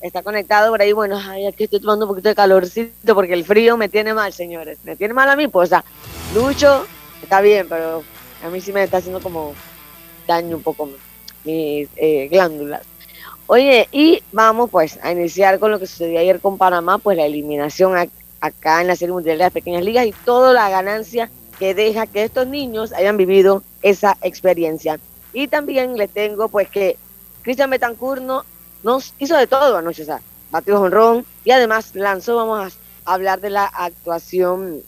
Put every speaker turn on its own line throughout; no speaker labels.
está conectado por ahí. Bueno, ay, aquí estoy tomando un poquito de calorcito porque el frío me tiene mal, señores. Me tiene mal a mí, pues, o sea, Lucho está bien, pero a mí sí me está haciendo como daño un poco mis eh, glándulas. Oye, y vamos pues a iniciar con lo que sucedió ayer con Panamá, pues la eliminación acá en la Serie Mundial de las Pequeñas Ligas y toda la ganancia que deja que estos niños hayan vivido esa experiencia. Y también les tengo pues que Cristian Betancourt no, nos hizo de todo anoche, o sea, batió honrón y además lanzó, vamos a hablar de la actuación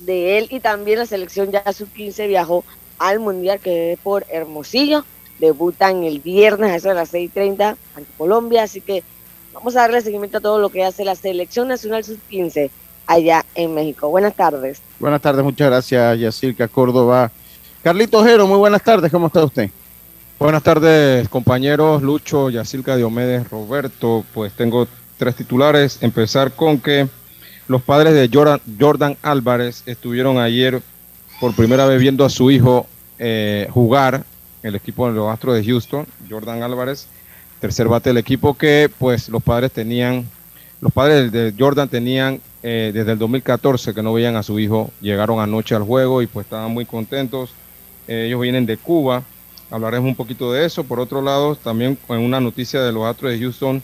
de él y también la selección ya sub-15 viajó al Mundial que es por Hermosillo, debutan el viernes a eso de las 6.30 ante Colombia, así que vamos a darle seguimiento a todo lo que hace la selección nacional sub-15 allá en México. Buenas tardes.
Buenas tardes, muchas gracias Yacirca Córdoba. Carlito Jero, muy buenas tardes, ¿cómo está usted?
Buenas tardes, compañeros Lucho, Yacirca Diomedes, Roberto. Pues tengo tres titulares. Empezar con que los padres de Jordan, Álvarez estuvieron ayer por primera vez viendo a su hijo eh, jugar el equipo de los Astros de Houston, Jordan Álvarez, tercer bate del equipo que pues los padres tenían, los padres de Jordan tenían eh, desde el 2014 que no veían a su hijo, llegaron anoche al juego y pues estaban muy contentos. Eh, ellos vienen de Cuba, hablaremos un poquito de eso. Por otro lado, también en una noticia de los Astros de Houston,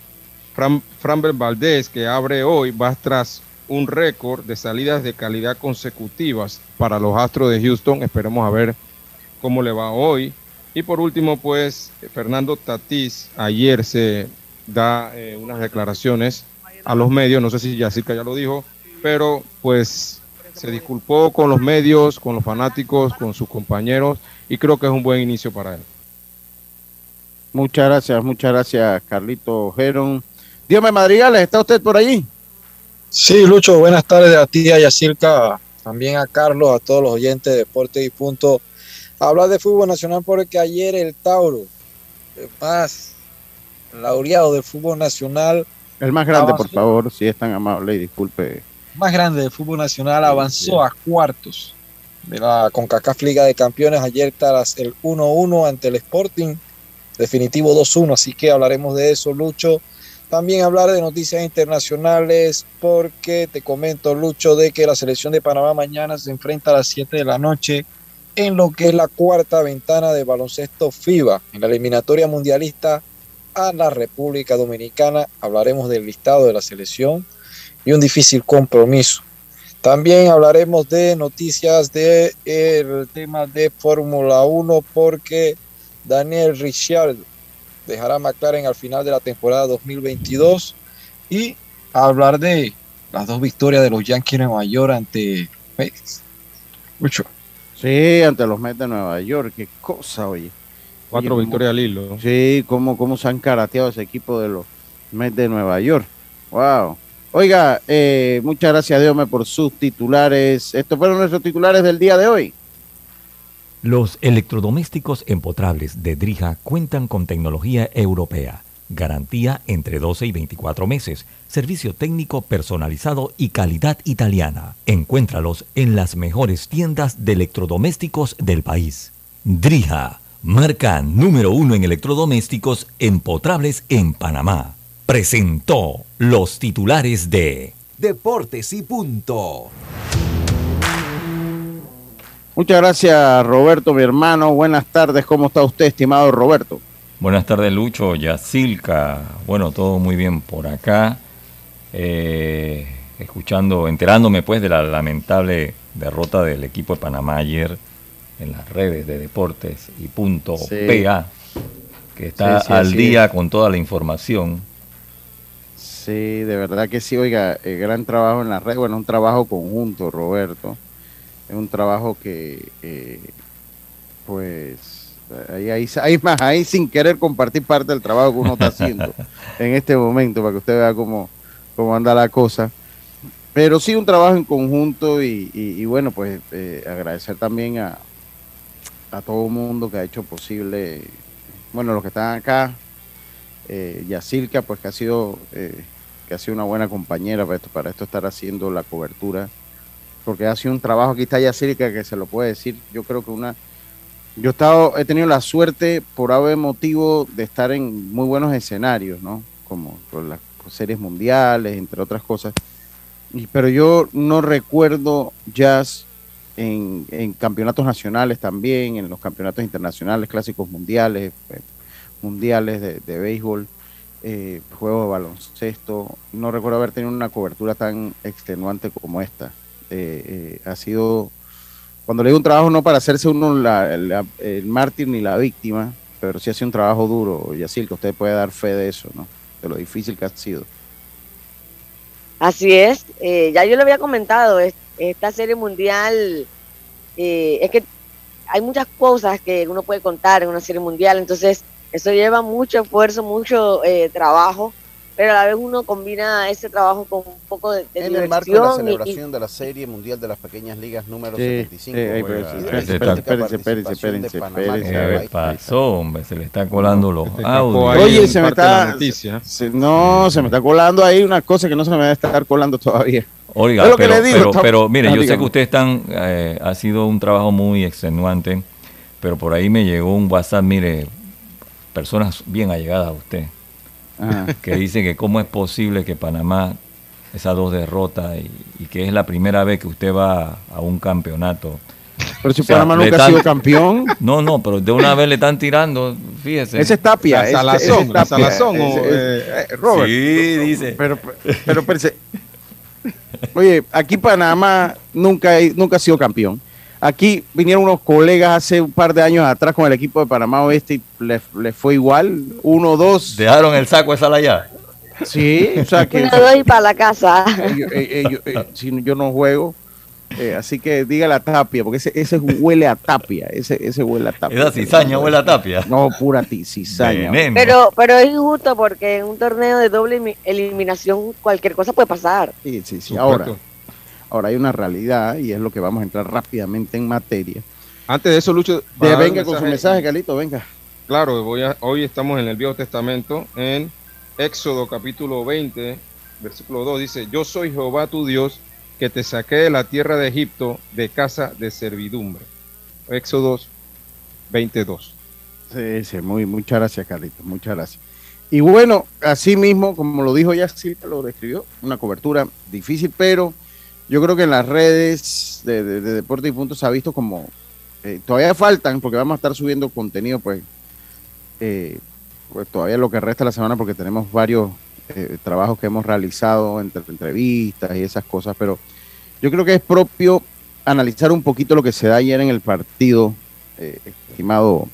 Fran, Framber Valdez, que abre hoy, va tras un récord de salidas de calidad consecutivas para los Astros de Houston. Esperemos a ver cómo le va hoy. Y por último, pues Fernando Tatís ayer se da eh, unas declaraciones a los medios, no sé si Yacirca ya lo dijo, pero pues se disculpó con los medios, con los fanáticos, con sus compañeros y creo que es un buen inicio para él.
Muchas gracias, muchas gracias, Carlito Geron. Dígame, Madrigales, ¿está usted por allí?
Sí, Lucho, buenas tardes a ti, a Yacirca, también a Carlos, a todos los oyentes de Deporte y Punto. Hablar de fútbol nacional porque ayer el Tauro, el más laureado del fútbol nacional.
El más grande, por favor, si es tan amable y disculpe.
Más grande del fútbol nacional avanzó a cuartos de la CONCACAF Liga de Campeones ayer tras el 1-1 ante el Sporting, definitivo 2-1, así que hablaremos de eso, Lucho. También hablar de noticias internacionales porque te comento, Lucho, de que la selección de Panamá mañana se enfrenta a las 7 de la noche en lo que es la cuarta ventana de baloncesto FIBA, en la eliminatoria mundialista a la República Dominicana. Hablaremos del listado de la selección y un difícil compromiso. También hablaremos de noticias del de tema de Fórmula 1 porque Daniel Ricciardo dejará McLaren al final de la temporada 2022 y hablar de las dos victorias de los Yankees de Nueva York ante
Mucho. Sí, ante los Mets de Nueva York, qué cosa, oye.
Cuatro victorias al hilo.
Sí, cómo, cómo se han karateado ese equipo de los Mets de Nueva York. Wow. Oiga, eh, muchas gracias, Dios por sus titulares. Estos fueron nuestros titulares del día de hoy.
Los electrodomésticos empotrables de Drija cuentan con tecnología europea, garantía entre 12 y 24 meses, servicio técnico personalizado y calidad italiana. Encuéntralos en las mejores tiendas de electrodomésticos del país. Drija, marca número uno en electrodomésticos empotrables en Panamá presentó los titulares de Deportes y Punto.
Muchas gracias Roberto, mi hermano. Buenas tardes, ¿cómo está usted, estimado Roberto?
Buenas tardes, Lucho, Yacilca. Bueno, todo muy bien por acá. Eh, escuchando, enterándome pues de la lamentable derrota del equipo de Panamá ayer en las redes de deportes y punto PA, que está al día con toda la información
Sí, de verdad que sí, oiga, el gran trabajo en la red, bueno, un trabajo conjunto, Roberto. Es un trabajo que, eh, pues, ahí, ahí, más, ahí sin querer compartir parte del trabajo que uno está haciendo en este momento, para que usted vea cómo, cómo anda la cosa. Pero sí un trabajo en conjunto y, bueno, pues eh, agradecer también a, a todo el mundo que ha hecho posible, bueno, los que están acá, eh, Yacilca, pues que ha sido eh, ha sido una buena compañera para esto, para esto estar haciendo la cobertura, porque ha sido un trabajo, aquí está Yacirca que se lo puede decir, yo creo que una, yo he, estado, he tenido la suerte por haber motivo de estar en muy bunos escenarios, ¿no? como las series mundiales, entre otras cosas. Pero yo no recuerdo jazz en, en campeonatos nacionales también, en los campeonatos internacionales, clásicos mundiales, eh, mundiales de, de béisbol, eh, de baloncesto. No recuerdo haber tenido una cobertura tan extenuante como esta. Eh, eh, ha sido, cuando le digo un trabajo, no para hacerse uno el mártir ni la víctima, pero sí ha sido un trabajo duro, y así que usted puede dar fe de eso, ¿no? De lo difícil que ha sido.
Así es, eh, ya yo lo había comentado, es- esta serie mundial, es que hay muchas cosas que uno puede contar en una serie mundial, entonces eso lleva mucho esfuerzo, mucho eh, trabajo, pero a la vez uno combina ese trabajo con un poco de, de
En el marco de la
y-
celebración de la Serie Mundial de las Pequeñas Ligas número
Sí,
75.
sí, ahí,
juega
pero sí,
la
espérense, espérense, espérense, espérense, a ver.
¿Qué
el país.
pasó, hombre? Se le está colando los
Se escapó
audios.
Oye, se me está-. Se- no, se me está colando ahí una cosa que no se me debe estar colando todavía.
Oiga,
Es lo que
pero,
le digo,
pero,
está-
pero, mire, yo sé que ustedes están, eh, ha sido un trabajo muy extenuante, pero por ahí me llegó un WhatsApp, mire, personas bien allegadas a usted,
Ajá.
que dice que cómo es posible que Panamá, esas dos derrotas, y, y que es la primera vez que usted va a un campeonato.
Pero si
O sea,
Panamá nunca ha sido campeón.
No, no, pero de una vez le están tirando, fíjese.
Ese es Tapia.
La salazón,
ese es
la
Tapia,
salazón, o,
ese-
eh,
eh, Robert.
Sí, dice.
Pero, pero, espérese. Oye, aquí Panamá nunca, nunca ha sido campeón. Aquí vinieron unos colegas hace un par de años atrás con el equipo de Panamá Oeste y le, le fue igual. Uno, dos.
Dejaron el saco de sal allá.
Sí, o sea que
una doy para la casa.
ellos- eh, eh, si yo no juego. eh, así que diga la tapia, porque ese, ese huele a tapia. Ese, ese huele a tapia.
Esa cizaña huele a tapia.
No, pura cizaña.
Veneno.
Pero, pero es injusto porque en un torneo de doble eliminación cualquier cosa puede pasar.
Sí, sí, sí.
Supuesto.
Ahora, ahora hay una realidad y es lo que vamos a entrar rápidamente en materia.
Antes de eso, Lucho,
De, venga con su mensaje, Carlito, venga.
Claro, voy a- hoy estamos en el Viejo Testamento, en Éxodo capítulo 20, versículo 2, dice, yo soy Jehová tu Dios, que te saqué de la tierra de Egipto de casa de servidumbre. Éxodo 22.
Sí, sí, muy, muchas gracias, Carlitos, muchas gracias. Y bueno, así mismo, como lo dijo ya Silvia, lo describió, una cobertura difícil, pero yo creo que en las redes de, de, de Deporte y Puntos se ha visto como, eh, todavía faltan, porque vamos a estar subiendo contenido, pues, eh, pues todavía lo que resta la semana, porque tenemos varios eh, trabajos que hemos realizado entre entrevistas y esas cosas, pero yo creo que es propio analizar un poquito lo que se da ayer en el partido, eh, estimado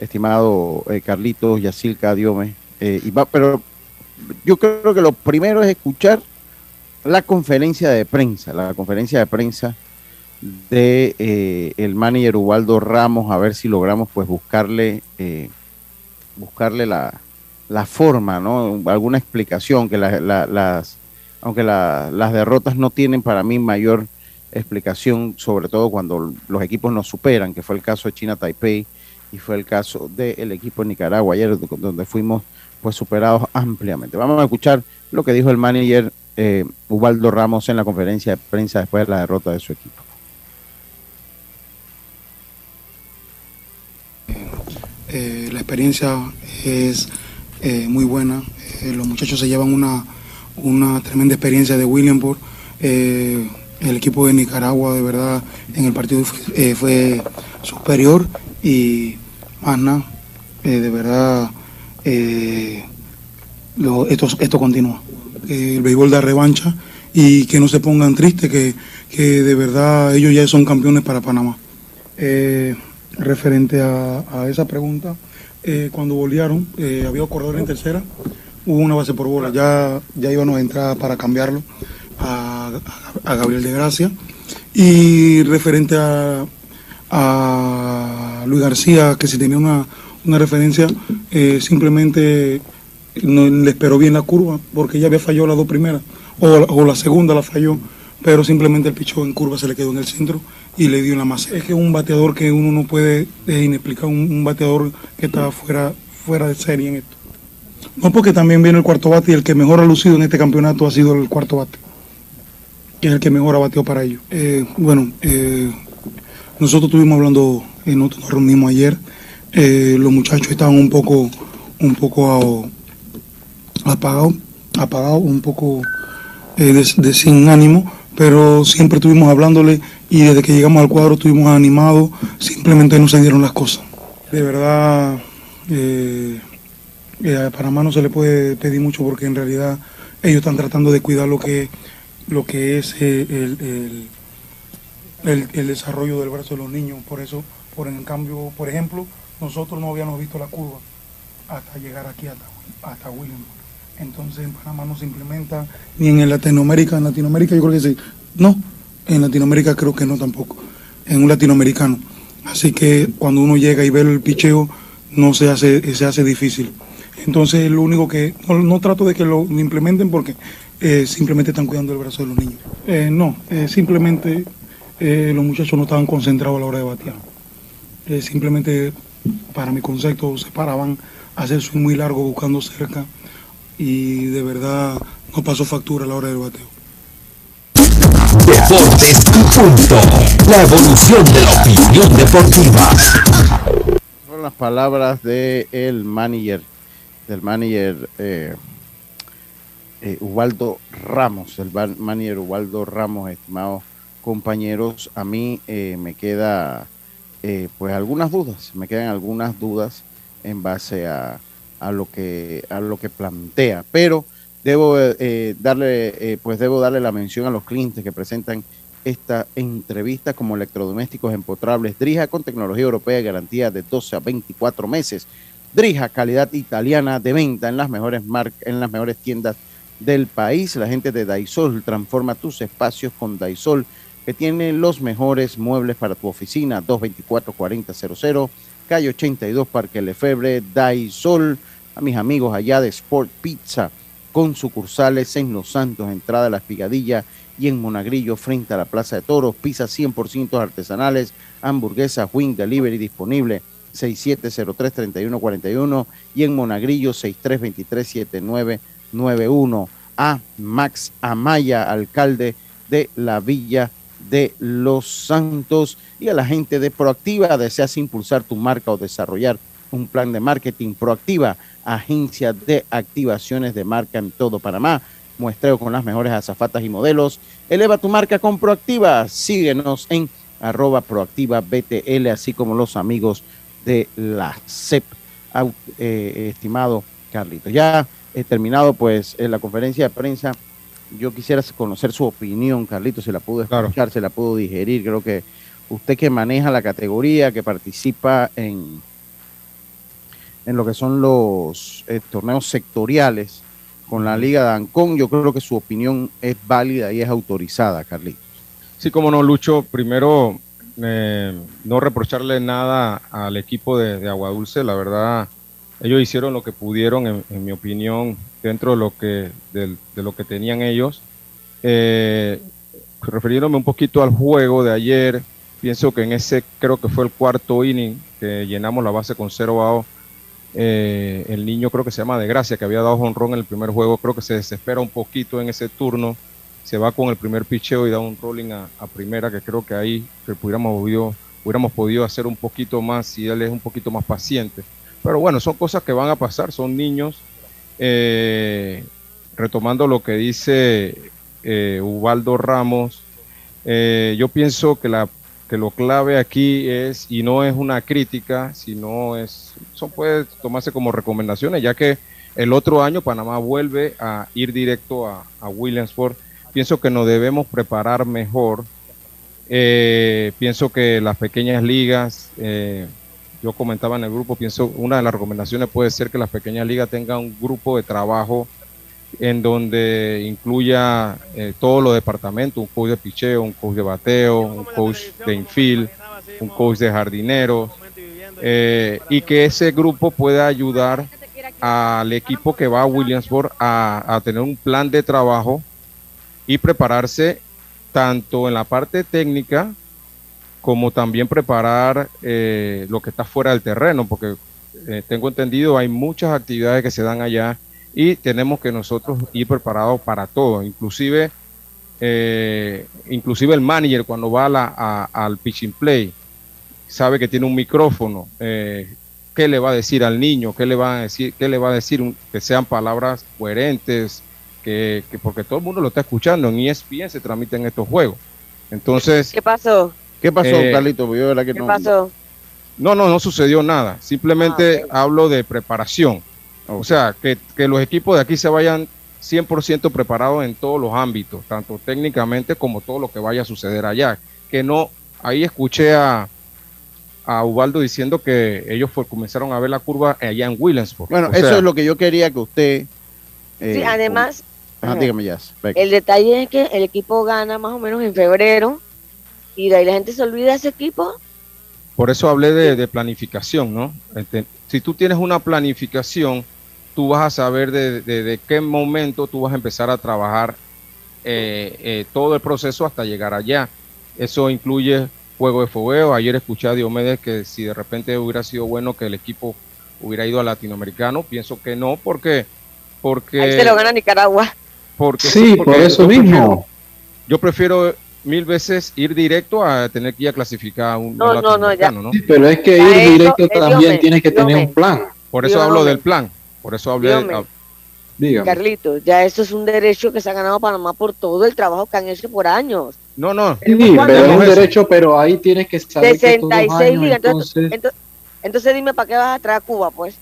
estimado eh, Carlitos, Yacilca, Diome. eh, y va, pero yo creo que lo primero es escuchar la conferencia de prensa, la conferencia de prensa de eh, el manager Ubaldo Ramos, a ver si logramos pues buscarle eh, buscarle la, la forma, ¿no? Alguna explicación, que la- la- las, aunque la- las derrotas no tienen para mí mayor explicación, sobre todo cuando los equipos nos superan, que fue el caso de China Taipei y fue el caso del equipo de Nicaragua ayer, do- donde fuimos pues superados ampliamente. Vamos a escuchar lo que dijo el manager eh, Ubaldo Ramos en la conferencia de prensa después de la derrota de su equipo.
Eh, la experiencia es eh, muy buena. Los muchachos se llevan una, una tremenda experiencia de Williamsport. Eh, el equipo de Nicaragua, de verdad, en el partido fue, superior y más nada, de verdad, esto, esto continúa. El béisbol da revancha y que no se pongan tristes, que, que de verdad ellos ya son campeones para Panamá. Eh, referente a, esa pregunta, eh, cuando bolearon, eh, había un corredor en tercera, hubo una base por bola, ya, ya íbamos a entrar para cambiarlo a, Gabriel de Gracia. Y referente a, Luis García, que si tenía una, una referencia, simplemente no le esperó bien la curva, porque ya había fallado las dos primeras, o, o la segunda la falló, pero simplemente el pichón en curva se le quedó en el centro y le dio la masa. Es que un bateador que uno no puede es inexplicable, un, bateador que está fuera, fuera de serie en esto. No porque también viene el cuarto bate y el que mejor ha lucido en este campeonato ha sido el cuarto bate, que es el que mejor ha bateado para ellos. Eh, bueno, eh, nosotros estuvimos hablando, eh, nosotros nos reunimos ayer, eh, los muchachos estaban un poco, un poco apagado, apagado, un poco eh, de, de sin ánimo, pero siempre estuvimos hablándole y desde que llegamos al cuadro estuvimos animados, simplemente no se dieron las cosas. De verdad, eh, eh, a Panamá no se le puede pedir mucho porque en realidad ellos están tratando de cuidar lo que, lo que es eh, el, el- el- el desarrollo del brazo de los niños. Por eso, por en cambio, por ejemplo, nosotros no habíamos visto la curva hasta llegar aquí hasta, hasta William. Entonces en Panamá no se implementa, ni en Latinoamérica, en Latinoamérica yo creo que sí. No, en Latinoamérica creo que no tampoco, en un latinoamericano. Así que cuando uno llega y ve el picheo, no se hace, se hace difícil. Entonces lo único que, no, trato de que lo implementen porque eh, simplemente están cuidando el brazo de los niños. Eh, no, eh, simplemente los muchachos no estaban concentrados a la hora de batear. Simplemente, para mi concepto, se paraban a hacer swing muy largo buscando cerca y de verdad no pasó factura a la hora del bateo.
Deportes y punto. La evolución de la opinión deportiva.
Son las palabras de el manager, del manager eh, eh, Ubaldo Ramos, el manager Ubaldo Ramos, estimados compañeros. A mí eh, me queda eh, pues algunas dudas, me quedan algunas dudas en base a, a lo que a lo que plantea, pero debo eh, darle eh, pues debo darle la mención a los clientes que presentan esta entrevista como electrodomésticos empotrables Drija con tecnología europea y garantía de 12 a 24 meses. Drija, calidad italiana de venta en las mejores mar- en las mejores tiendas del país. La gente de Daisol transforma tus espacios con Daisol, que tiene los mejores muebles para tu oficina. 224-4000, calle 82, Parque Lefebre, Daisol. A mis amigos allá de Sport Pizza, con sucursales en Los Santos, entrada a la Espigadilla y en Monagrillo, frente a la Plaza de Toros. Pizzas 100% artesanales, hamburguesa, wing delivery disponible. 6703-3141 y en Monagrillo 6323-7991 a Max Amaya, alcalde de la Villa de Los Santos y a la gente de Proactiva, deseas impulsar tu marca o desarrollar un plan de marketing Proactiva, agencia de activaciones de marca en todo Panamá, muestreo con las mejores azafatas y modelos, eleva tu marca con Proactiva, síguenos en arroba Proactiva BTL, así como los amigos de la CEP, Au- eh, estimado Carlito. Ya he terminado pues en la conferencia de prensa. Yo quisiera conocer su opinión, Carlito, se la pudo escuchar, se la pudo digerir. Creo que usted que maneja la categoría, que participa en, en lo que son los eh, torneos sectoriales con la Liga de Ancón, yo creo que su opinión es válida y es autorizada, Carlito.
Sí, como no, Lucho, primero eh, no reprocharle nada al equipo de, de Agua Dulce, la verdad, ellos hicieron lo que pudieron, en, mi opinión, dentro de lo que, de, lo que tenían ellos. Eh, refiriéndome un poquito al juego de ayer, pienso que en ese creo que fue el cuarto inning que llenamos la base con cero out. Eh, el niño creo que se llama De Gracia, que había dado honrón en el primer juego, creo que se desespera un poquito en ese turno se va con el primer picheo y da un rolling a, primera, que creo que ahí que hubiéramos, podido, hubiéramos podido hacer un poquito más si él es un poquito más paciente. Pero bueno, son cosas que van a pasar, son niños. Eh, retomando lo que dice eh, Ubaldo Ramos, yo pienso que, la, que lo clave aquí es, y no es una crítica, sino es, son puede tomarse como recomendaciones, ya que el otro año Panamá vuelve a ir directo a, a Williamsport pienso que nos debemos preparar mejor. Eh, pienso que las pequeñas ligas, eh, yo comentaba en el grupo, pienso una de las recomendaciones puede ser que las pequeñas ligas tengan un grupo de trabajo en donde incluya eh, todos los departamentos, un coach de picheo, un coach de bateo, un coach de infield, un coach de jardineros, eh, y que ese grupo pueda ayudar al equipo que va a Williamsburg a, a tener un plan de trabajo y prepararse tanto en la parte técnica como también preparar eh, lo que está fuera del terreno, porque eh, tengo entendido hay muchas actividades que se dan allá y tenemos que nosotros ir preparados para todo, inclusive eh, inclusive el manager cuando va a la- a- al pitching play sabe que tiene un micrófono, eh, qué le va a decir al niño, qué le va a decir, qué le va a decir, un- que sean palabras coherentes, que, que- porque todo el mundo lo está escuchando, en ESPN se transmiten estos juegos. Entonces,
¿Qué pasó?
¿Qué pasó,
Eh,
Carlito? Yo de verdad que
¿Qué
no.
pasó?
no, no, no sucedió nada, simplemente
Ah,
hablo de preparación. O sea, que, que los equipos de aquí se vayan 100% preparados en todos los ámbitos, tanto técnicamente como todo lo que vaya a suceder allá. Que no, ahí escuché a, a Ubaldo diciendo que ellos fue- comenzaron a ver la curva allá en Williamsport.
Bueno,
O
eso
sea,
es lo que yo quería que usted. eh,
Sí, además,
Ajá,
ajá,
dígame. Venga.
el detalle es que el equipo gana más o menos en febrero y de ahí la gente se olvida de ese equipo.
Por eso hablé de, de planificación, ¿no? Este, si tú tienes una planificación, tú vas a saber de, de- de qué momento tú vas a empezar a trabajar eh, eh, todo el proceso hasta llegar allá. Eso incluye juego de fogueo. Ayer escuché a Diomedes que si de repente hubiera sido bueno que el equipo hubiera ido al latinoamericano, pienso que no, porque porque
Ahí se lo gana Nicaragua.
porque
Sí,
porque
por eso
yo prefiero-
mismo.
yo prefiero mil veces ir directo a tener que ir a clasificar a un
No, no, no, ya.
latinoamericano, ¿no?
Sí, pero es que ir directo
eh,
también tienes que tener un plan.
Por eso hablo del plan. Por eso hablé.
Me-
hab-
Dígame.
Carlitos, ya eso es un derecho que se ha ganado Panamá por todo el trabajo que han hecho por años.
No, no.
Sí,
¿Cuándo
pero es un derecho, pero ahí tienes que los
66
años,
ligas. Entonces,
entonces,
entonces, entonces dime para qué vas a traer a Cuba, pues.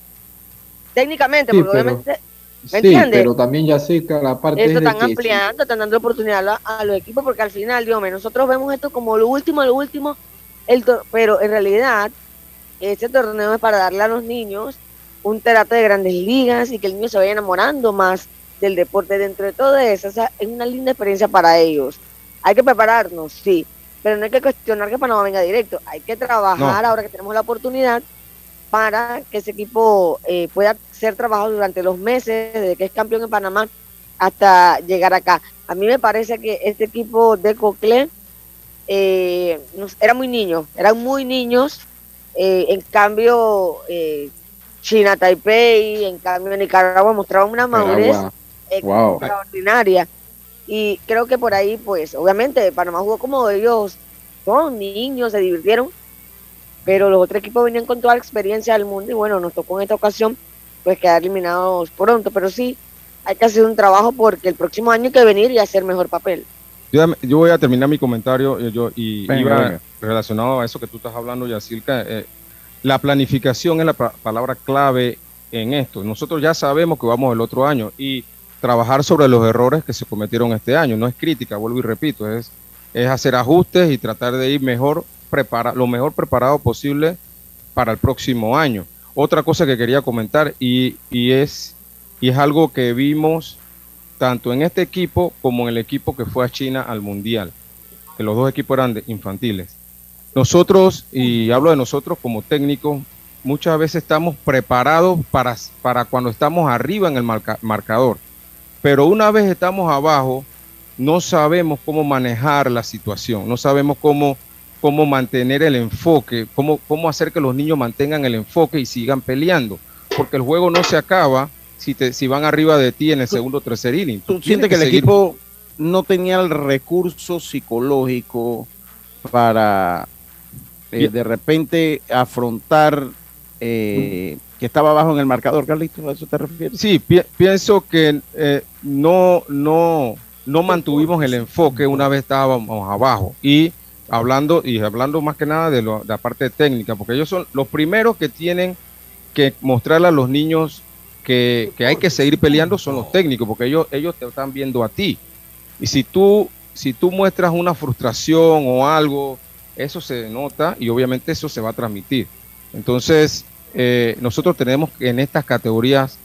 Técnicamente,
Sí,
porque
pero-
obviamente
sí,
entiendes?
pero también ya sé que la parte
eso
es de
están ampliando, están dando oportunidad a, a los equipos, porque al final, Dios mío, nosotros vemos esto como lo último, lo último, el tor- pero en realidad, este torneo es para darle a los niños un trato de grandes ligas y que el niño se vaya enamorando más del deporte dentro de todo eso. O sea, es una linda experiencia para ellos. Hay que prepararnos, sí, pero no hay que cuestionar que Panamá venga directo. Hay que trabajar ahora que tenemos la oportunidad para que ese equipo eh, pueda ser trabajado durante los meses desde que es campeón en Panamá hasta llegar acá. A mí me parece que este equipo de Cocle eh, era muy niño, eran muy niños. eh, en cambio, eh, China Taipei, en cambio Nicaragua mostraban una madurez
wow.
extraordinaria. Y creo que por ahí, pues, obviamente, Panamá jugó como ellos son niños, se divirtieron, pero los otros equipos venían con toda la experiencia del mundo y bueno, nos tocó en esta ocasión, pues, quedar eliminados pronto, pero sí, hay que hacer un trabajo porque el próximo año hay que venir y hacer mejor papel.
Yo, yo voy a terminar mi comentario eh, yo, y
Venga,
iba
venga.
relacionado a eso que tú estás hablando, Yacilca. eh, la planificación es la pa- palabra clave en esto. Nosotros ya sabemos que vamos el otro año y trabajar sobre los errores que se cometieron este año. No es crítica, vuelvo y repito, es, es hacer ajustes y tratar de ir mejor prepara, lo mejor preparado posible para el próximo año. Otra cosa que quería comentar y, y es, y es algo que vimos tanto en este equipo como en el equipo que fue a China al Mundial, que los dos equipos eran de infantiles. Nosotros, y hablo de nosotros como técnicos, muchas veces estamos preparados para, para cuando estamos arriba en el marca- marcador, pero una vez estamos abajo, no sabemos cómo manejar la situación, no sabemos cómo, cómo mantener el enfoque, cómo, cómo hacer que los niños mantengan el enfoque y sigan peleando, porque el juego no se acaba si, te, si van arriba de ti en el segundo o tercer inning.
¿Tú sientes que el
seguir-
equipo no tenía el recurso psicológico para eh, de repente afrontar eh, que estaba abajo en el marcador, Carlito? ¿A eso te refieres?
Sí, pi- pienso que eh, no, no, no mantuvimos el enfoque una vez estábamos abajo. Y hablando, y hablando más que nada de, lo- de la parte técnica, porque ellos son los primeros que tienen que mostrarle a los niños que, que hay que seguir peleando son los técnicos, porque ellos, ellos te están viendo a ti. Y si tú, si tú muestras una frustración o algo, eso se nota y obviamente eso se va a transmitir. Entonces, eh, nosotros tenemos que en estas categorías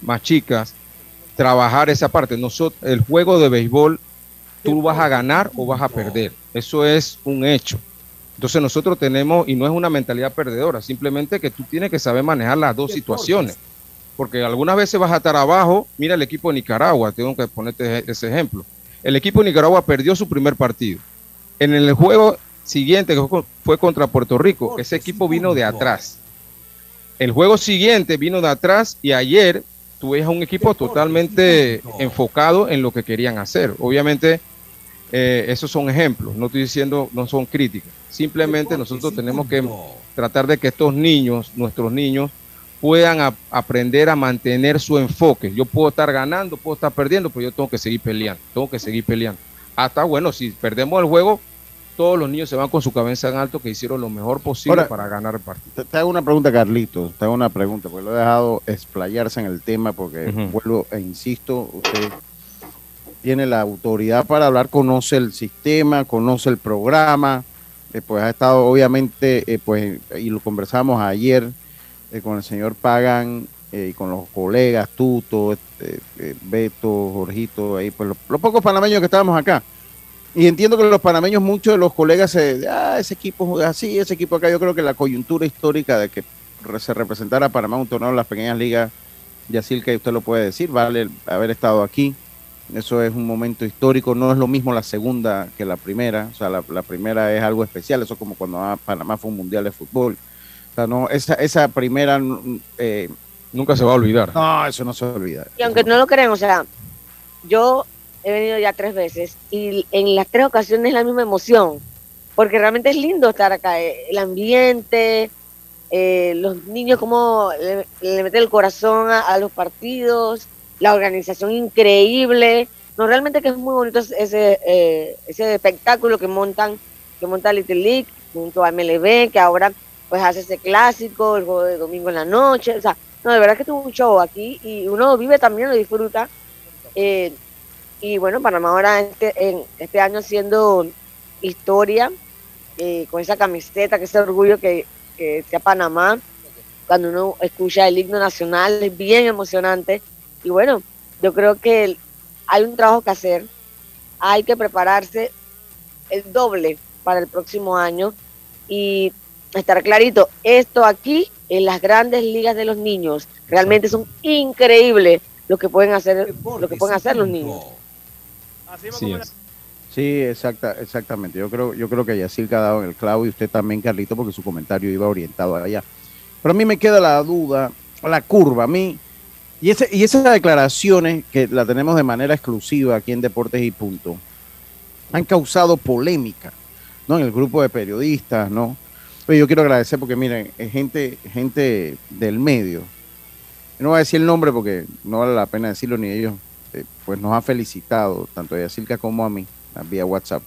más chicas trabajar esa parte. Nosotros, el juego de béisbol, tú vas a ganar o vas a perder. Eso es un hecho. Entonces nosotros tenemos, y no es una mentalidad perdedora, simplemente que tú tienes que saber manejar las dos situaciones. Porque algunas veces vas a estar abajo, mira el equipo de Nicaragua, tengo que ponerte ese ejemplo. El equipo de Nicaragua perdió su primer partido. En el juego siguiente, que fue- contra Puerto Rico, ese equipo vino de atrás. El juego siguiente vino de atrás y ayer tú ves a un equipo totalmente enfocado en lo que querían hacer. Obviamente, eh, esos son ejemplos, no estoy diciendo, no son críticas. Simplemente nosotros tenemos que tratar de que estos niños, nuestros niños, puedan a- aprender a mantener su enfoque. Yo puedo estar ganando, puedo estar perdiendo, pero yo tengo que seguir peleando, tengo que seguir peleando. Hasta bueno, si perdemos el juego, todos los niños se van con su cabeza en alto que hicieron lo mejor posible
Ahora-
para ganar el partido.
Te, hago una pregunta, Carlitos. Te hago una pregunta, porque lo he dejado explayarse en el tema, porque vuelvo e insisto, usted tiene la autoridad para hablar, conoce el sistema, conoce el programa, eh, pues ha estado obviamente, eh, pues, y lo conversamos ayer eh, con el señor Pagan eh, y con los colegas, Tuto, Beto, Jorgito, ahí, pues los, los pocos panameños que estábamos acá. Y entiendo que los panameños, muchos de los colegas se, ah, ese equipo juega así, ese equipo acá. Yo creo que la coyuntura histórica de que se representara a Panamá un torneo en las pequeñas ligas, Yacil, que usted lo puede decir, vale haber estado aquí. Eso es un momento histórico, no es lo mismo la segunda que la primera. O sea, la, la primera es algo especial, eso es como cuando ah, Panamá fue un mundial de fútbol. O sea, no, esa, esa primera, eh,
Nunca se va a olvidar.
no, eso no se olvida.
Y aunque no lo crean, o sea, yo he venido ya tres veces y en las tres ocasiones es la misma emoción, porque realmente es lindo estar acá, eh, el ambiente, eh, los niños como le, le meten el corazón a, los partidos, la organización increíble, no realmente que es muy bonito ese eh, ese espectáculo que montan, que monta Little League junto a MLB, que ahora pues hace ese clásico, el juego de domingo en la noche, o sea, no, de verdad que tuvo un show aquí y uno vive también, lo disfruta. Eh, y bueno, Panamá ahora este, en, este año haciendo historia eh, con esa camiseta, que ese orgullo que, que sea Panamá. Cuando uno escucha el himno nacional es bien emocionante. Y bueno, yo creo que hay un trabajo que hacer, hay que prepararse el doble para el próximo año y estar clarito, esto aquí en las grandes ligas de los niños realmente son increíbles lo que pueden hacer, lo que pueden hacer los niños.
Así es.
Sí, exacta, exactamente. Yo creo, yo creo que Yacirca ha dado en el clavo y usted también, Carlito, porque su comentario iba orientado allá. Pero a mí me queda la duda, la curva, a mí, y, ese, y esas declaraciones que la tenemos de manera exclusiva aquí en Deportes y Punto, han causado polémica, ¿no? En el grupo de periodistas, ¿no? Pero yo quiero agradecer porque, miren, es gente, gente del medio. No voy a decir el nombre porque no vale la pena decirlo ni ellos eh, pues nos ha felicitado tanto a Yacirca como a mí vía WhatsApp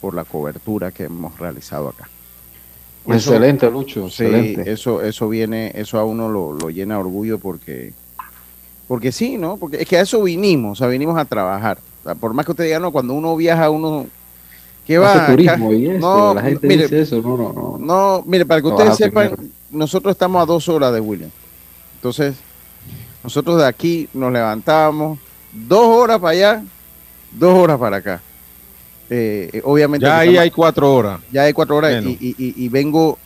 por la cobertura que hemos realizado acá. Eso-
Excelente, Lucho,
Sí,
excelente.
eso, eso viene, eso a uno lo, lo llena de orgullo porque, porque sí, ¿no? Porque es que a eso vinimos, o sea, vinimos a trabajar. O sea, por más que usted diga, no, cuando uno viaja, uno, ¿qué va?
Hace turismo y eso,
No,
la gente
mire,
dice eso, no, no, no.
no, mire, para que
Trabaja
ustedes sepan, nosotros estamos a dos horas de William. Entonces, nosotros de aquí nos levantábamos dos horas para allá, dos horas para acá. Eh, eh, obviamente,
Ya ahí
estamos-
hay cuatro horas.
ya hay cuatro horas y, y- y- y vengo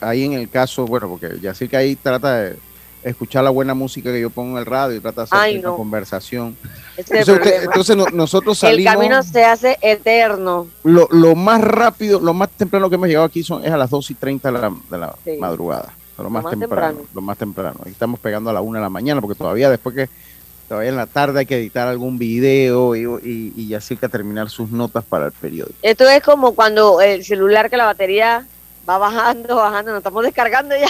ahí en el caso, bueno, porque ya sé que ahí trata de escuchar la buena música que yo pongo en el radio y trata de hacer
Ay,
una
no.
conversación.
El
Entonces, usted-
problema.
entonces no- nosotros
el
salimos
camino se hace eterno.
lo, lo más rápido, lo más temprano que hemos llegado aquí son, es a las 2 y 30 de la, de la
Sí.
madrugada. Lo más,
más
temprano,
temprano.
Lo más temprano. Aquí estamos pegando a la 1 de la mañana porque todavía después que todavía en la tarde hay que editar algún video y, y, y ya sí que terminar sus notas para el periódico.
Esto es como cuando el celular que la batería va bajando, bajando, nos estamos descargando ya.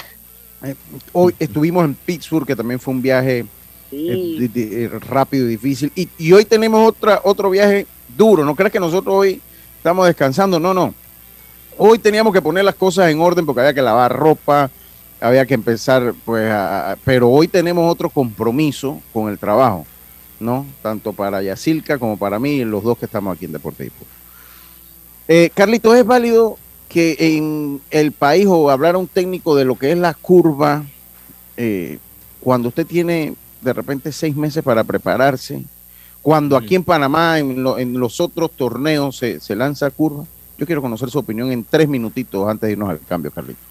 Hoy estuvimos en Pittsburgh, que también fue un viaje eh,
Sí.
eh, rápido y difícil. Y, y hoy tenemos otra, otro viaje duro. No creas que nosotros hoy estamos descansando. No, no. Hoy teníamos que poner las cosas en orden porque había que lavar ropa, había que empezar, pues, a- a- pero hoy tenemos otro compromiso con el trabajo, ¿no? Tanto para Yacilca como para mí, los dos que estamos aquí en Deporte. Eh, Carlitos, ¿es válido que en el país o hablar a un técnico de lo que es la curva, eh, cuando usted tiene de repente seis meses para prepararse, cuando aquí en Panamá, en, lo- en los otros torneos se, se lanza curva? Yo quiero conocer su opinión en tres minutitos antes de irnos al cambio, Carlitos.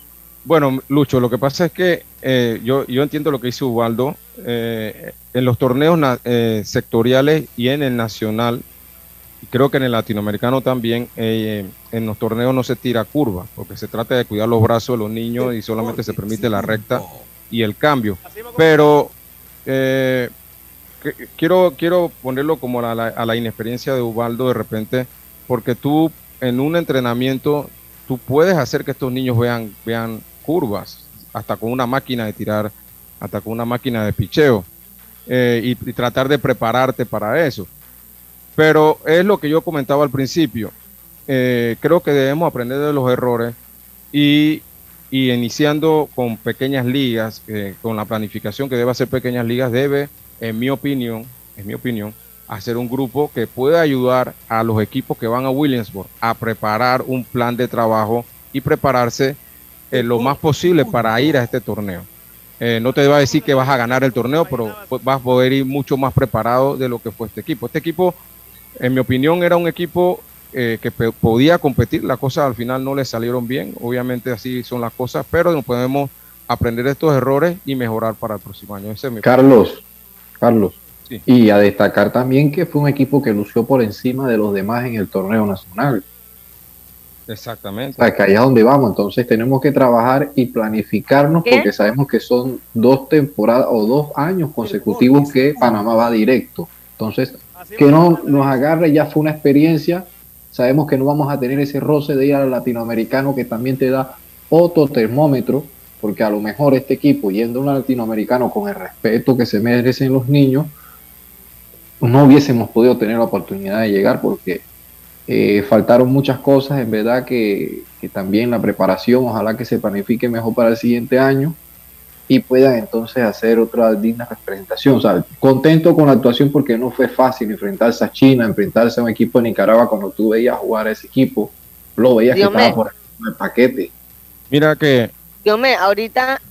Bueno, Lucho, lo que pasa es que eh, yo, yo entiendo lo que dice Ubaldo. eh, en los torneos eh, sectoriales y en el nacional, y creo que en el latinoamericano también, eh, en los torneos no se tira curva, porque se trata de cuidar los brazos de los niños y solamente se permite la recta y el cambio. Pero eh, quiero, quiero ponerlo como a la, a la inexperiencia de Ubaldo de repente, porque tú en un entrenamiento, tú puedes hacer que estos niños vean, vean curvas, hasta con una máquina de tirar, hasta con una máquina de picheo, eh, y, tratar de prepararte para eso. Pero es lo que yo comentaba al principio. Eh, creo que debemos aprender de los errores y, y iniciando con pequeñas ligas, eh, con la planificación que debe hacer pequeñas ligas, debe, en mi opinión, en mi opinión, hacer un grupo que pueda ayudar a los equipos que van a Williamsburg a preparar un plan de trabajo y prepararse eh, lo más posible para ir a este torneo. Eh, no te va a decir que vas a ganar el torneo, pero pues, vas a poder ir mucho más preparado de lo que fue este equipo. Este equipo, en mi opinión, era un equipo eh, que podía competir. Las cosas al final no le salieron bien. Obviamente así son las cosas, pero no podemos aprender de estos errores y mejorar para el próximo año. Ese es mi
Carlos, Carlos.
Sí.
Y a destacar también que fue un equipo que lució por encima de los demás en el torneo nacional.
Exactamente.
O sea, que allá es donde vamos. Entonces tenemos que trabajar y planificarnos
¿Qué?
porque sabemos que son dos temporadas o dos años consecutivos que Panamá va directo. Entonces, que no nos agarre ya fue una experiencia. Sabemos que no vamos a tener ese roce de ir al latinoamericano que también te da otro termómetro, porque a lo mejor este equipo yendo a un latinoamericano con el respeto que se merecen los niños, no hubiésemos podido tener la oportunidad de llegar porque eh, faltaron muchas cosas, en verdad que, que también la preparación, ojalá que se planifique mejor para el siguiente año y puedan entonces hacer otra digna representación. O sea, contento con la actuación porque no fue fácil enfrentarse a China, enfrentarse a un equipo de Nicaragua cuando tú veías jugar a ese equipo, lo veías
Dios
que estaba por del paquete.
Mira que,
Dios mío, ahorita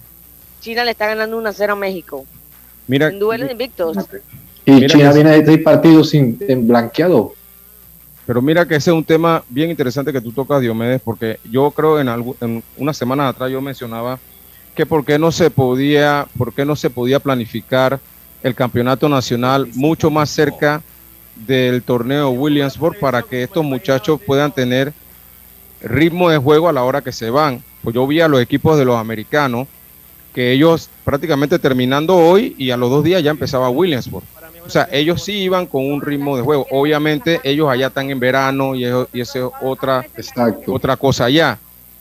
China le está ganando 1-0 a México.
mira,
En duelos invictos.
Y
Mira
China
que-
viene de seis partidos sin en blanqueado.
Pero mira que ese es un tema bien interesante que tú tocas, Diomedes, porque yo creo en, algu- en unas semanas atrás yo mencionaba que por qué no se podía, por qué no se podía planificar el campeonato nacional mucho más cerca del torneo Williamsburg para que estos muchachos puedan tener ritmo de juego a la hora que se van. Pues yo vi a los equipos de los americanos que ellos prácticamente terminando hoy y a los dos días ya empezaba Williamsburg. O sea, ellos sí iban con un ritmo de juego. Obviamente ellos allá están en verano y eso, y eso es otra,
Exacto.
otra cosa allá.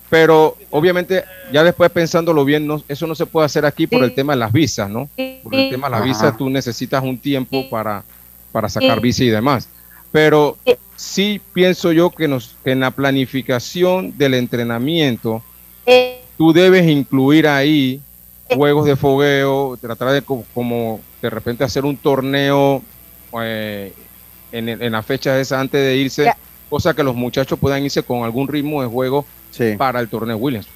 Pero obviamente ya después pensándolo bien, no, eso no se puede hacer aquí por el tema de las visas, ¿no? Por el tema de las visas tú necesitas un tiempo para, para sacar visa y demás. Pero sí pienso yo que, nos, que en la planificación del entrenamiento tú debes incluir ahí juegos de fogueo, tratar de co- como de repente hacer un torneo eh, en, en la fecha esa antes de irse,
Ya.
cosa que los muchachos puedan irse con algún ritmo de juego
Sí,
para el torneo Williams.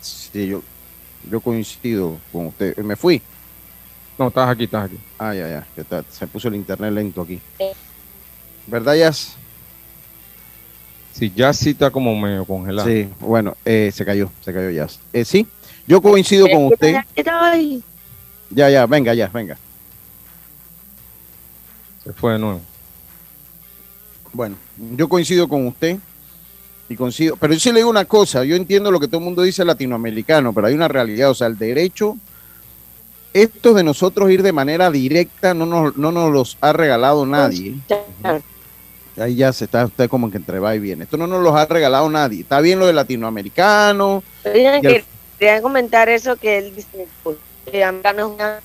sí, yo, yo coincido con usted. Me fui.
No, estás aquí, estás aquí.
Ah, ya, ya. se puso el internet lento aquí.
Eh.
¿Verdad, Jazz?
Sí, ya sí está como medio congelado.
Sí, bueno, eh, se cayó, se cayó Jazz. Eh, sí, yo coincido con usted. Ya, ya, venga, ya, venga.
Se fue de nuevo.
Bueno, yo coincido con usted y coincido, pero yo sí le digo una cosa, yo entiendo lo que todo el mundo dice latinoamericano, pero hay una realidad, o sea, el derecho, esto de nosotros ir de manera directa no nos, no nos los ha regalado nadie. Ahí ya se está usted como que entre va y viene. Esto no nos los ha regalado nadie. Está bien lo de latinoamericano.
Oigan, quería comentar eso que él dice, americano es una-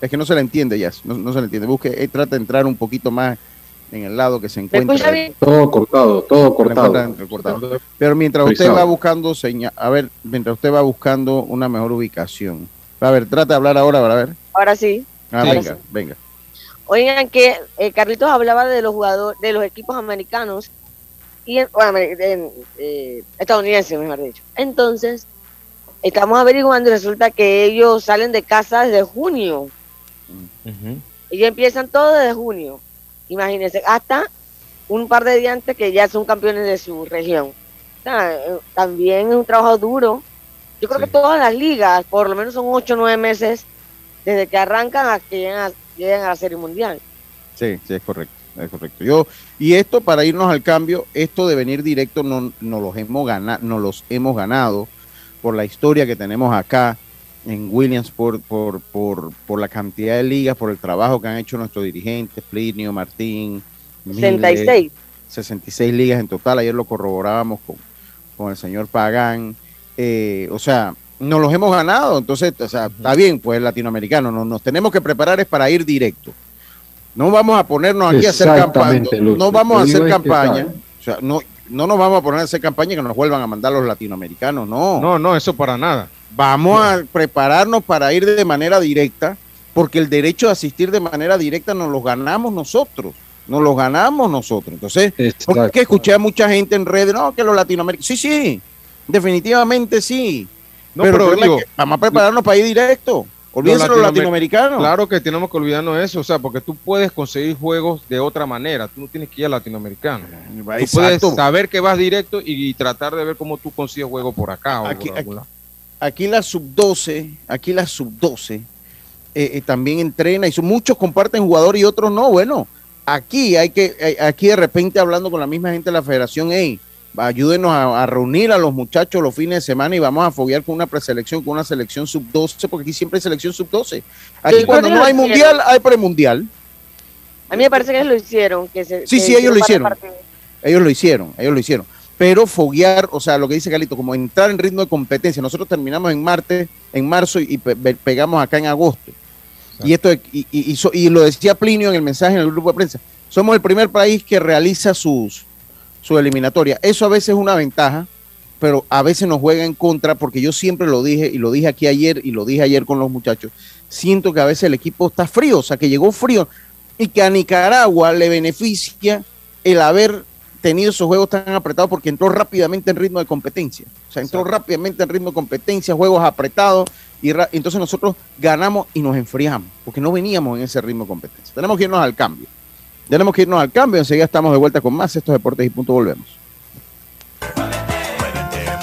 Es que no se le entiende ya, no, no se le entiende. Busque, eh, trata de entrar un poquito más en el lado que se
¿Me
encuentra.
Todo cortado, todo cortado.
entrecortado. Pero mientras usted va buscando señal, a ver, mientras usted va buscando una mejor ubicación. A ver, trata de hablar ahora, a ver.
Ahora sí.
Ah,
Sí.
venga, venga.
Oigan que eh, Carlitos hablaba de los jugadores, de los equipos americanos y en- bueno, amer- en, eh, estadounidenses, mejor dicho. Entonces, estamos averiguando y resulta que ellos salen de casa desde junio.
Ujú.
Ellos empiezan todo desde junio. Imagínense, hasta un par de días antes que ya son campeones de su región. O sea, eh, también es un trabajo duro. Yo creo
Sí.
que todas las ligas, por lo menos son 8 o 9 meses desde que arrancan a que llegan a, llegan a la Serie Mundial.
Sí, sí, es correcto, es correcto. Yo, y esto para irnos al cambio, esto de venir directo no, no los hemos ganado, no los hemos ganado por la historia que tenemos acá en Williamsport, por, por, por la cantidad de ligas, por el trabajo que han hecho nuestros dirigentes, Plinio, Martín, Miller,
66.
66 ligas en total, ayer lo corroborábamos con, con el señor Pagán, eh, o sea, nos los hemos ganado, entonces, o sea, está bien, pues latinoamericano, no, nos tenemos que preparar es para ir directo. No vamos a ponernos aquí a hacer campaña, no, vamos a hacer campaña, o sea, no, no nos vamos a poner a hacer campaña que nos vuelvan a mandar los latinoamericanos, no.
No, no, eso para nada.
Vamos a prepararnos para ir de manera directa, porque el derecho de asistir de manera directa nos lo ganamos nosotros, nos lo ganamos nosotros. Entonces, porque
Exacto.
escuché a mucha gente en redes, no, que los latinoamericanos, sí, sí, definitivamente sí.
No,
pero,
digo,
es que vamos a prepararnos para ir directo. Olvídense los
latinoamer-
latinoamericanos.
Claro que tenemos que olvidarnos de eso, o sea, porque tú puedes conseguir juegos de otra manera, tú no tienes que ir al latinoamericano. Tú puedes
Exacto.
saber que vas directo y, tratar de ver cómo tú consigues juego por acá o
Aquí-
por
aquí la sub-12, aquí la sub-12 eh, eh, también entrena y son- muchos comparten jugadores y otros no. Bueno, aquí hay que, eh, aquí de repente hablando con la misma gente de la federación, hey, ayúdenos a, a reunir a los muchachos los fines de semana y vamos a foguear con una preselección, con una selección sub-12, porque aquí siempre hay selección sub-12. Aquí
Sí,
cuando no hay
hicieron.
mundial, hay premundial.
A mí me parece que ellos lo hicieron. Que se,
Sí,
que
sí, ellos lo hicieron. Ellos lo hicieron, ellos lo hicieron. Pero foguear, o sea, lo que dice Galito, como entrar en ritmo de competencia. Nosotros terminamos en martes, en marzo y pe- pe- pegamos acá en agosto. Y esto y, y- y so- y lo decía Plinio en el mensaje en el grupo de prensa. Somos el primer país que realiza sus su eliminatoria. Eso a veces es una ventaja, pero a veces nos juega en contra porque yo siempre lo dije y lo dije aquí ayer y lo dije ayer con los muchachos. Siento que a veces el equipo está frío, o sea, que llegó frío y que a Nicaragua le beneficia el haber tenido esos juegos tan apretados porque entró rápidamente en ritmo de competencia. O sea, entró rápidamente en ritmo de competencia, juegos apretados, y entonces nosotros ganamos y nos enfriamos, porque no veníamos en ese ritmo de competencia. Tenemos que irnos al cambio. Tenemos que irnos al cambio, enseguida estamos de vuelta con más estos deportes y punto volvemos.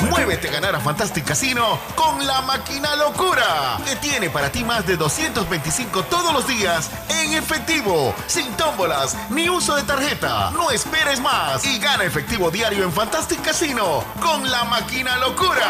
Muévete a ganar a Fantastic Casino con la máquina locura, que tiene para ti más de 225 todos los días en efectivo, sin tómbolas ni uso de tarjeta. No esperes más y gana efectivo diario en Fantastic Casino con la máquina locura.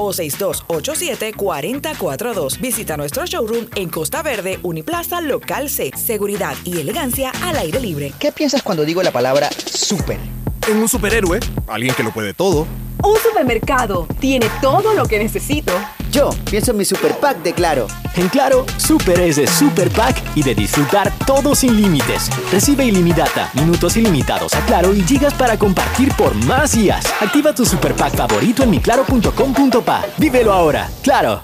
o 6287-4042. Visita nuestro showroom en Costa Verde, Uniplaza, Local C. Seguridad y elegancia al aire libre.
¿Qué piensas cuando digo la palabra super?
En un superhéroe, alguien que lo puede todo.
Un supermercado tiene todo lo que necesito.
Yo pienso en mi super pack de Claro.
En Claro, Super es de Super Pack y de disfrutar todo sin límites. Recibe ilimitada, minutos ilimitados a Claro y gigas para compartir por más días. Activa tu Super Pack favorito en miclaro.com.pa. Vívelo ahora. ¡Claro!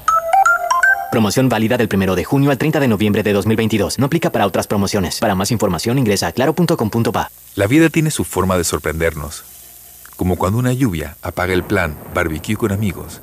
Promoción válida del 1 de junio al 30 de noviembre de 2022. No aplica para otras promociones. Para más información ingresa a claro.com.pa.
La vida tiene su forma de sorprendernos. Como cuando una lluvia apaga el plan barbecue con amigos,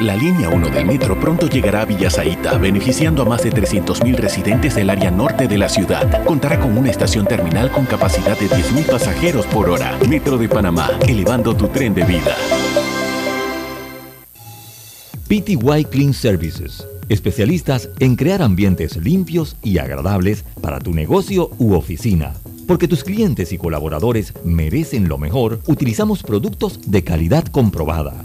La línea 1 del metro pronto llegará a Villasaita, beneficiando a más de 300.000 residentes del área norte de la ciudad. Contará con una estación terminal con capacidad de 10.000 pasajeros por hora. Metro de Panamá, elevando tu tren de vida.
PTY Clean Services, especialistas en crear ambientes limpios y agradables para tu negocio u oficina. Porque tus clientes y colaboradores merecen lo mejor, utilizamos productos de calidad comprobada.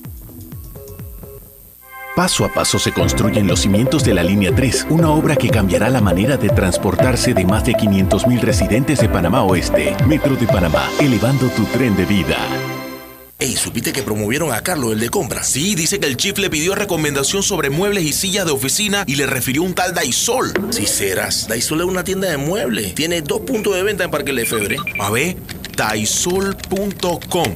Paso a paso se construyen los cimientos de la Línea 3, una obra que cambiará la manera de transportarse de más de 500.000 residentes de Panamá Oeste. Metro de Panamá, elevando tu tren de vida.
Ey, ¿supiste que promovieron a Carlos, el de compras? Sí, dice que el chief le pidió recomendación sobre muebles y sillas de oficina y le refirió un tal Daisol. Si serás, Daisol es una tienda de muebles. Tiene dos puntos de venta en Parque Lefebvre. A ver, daisol.com.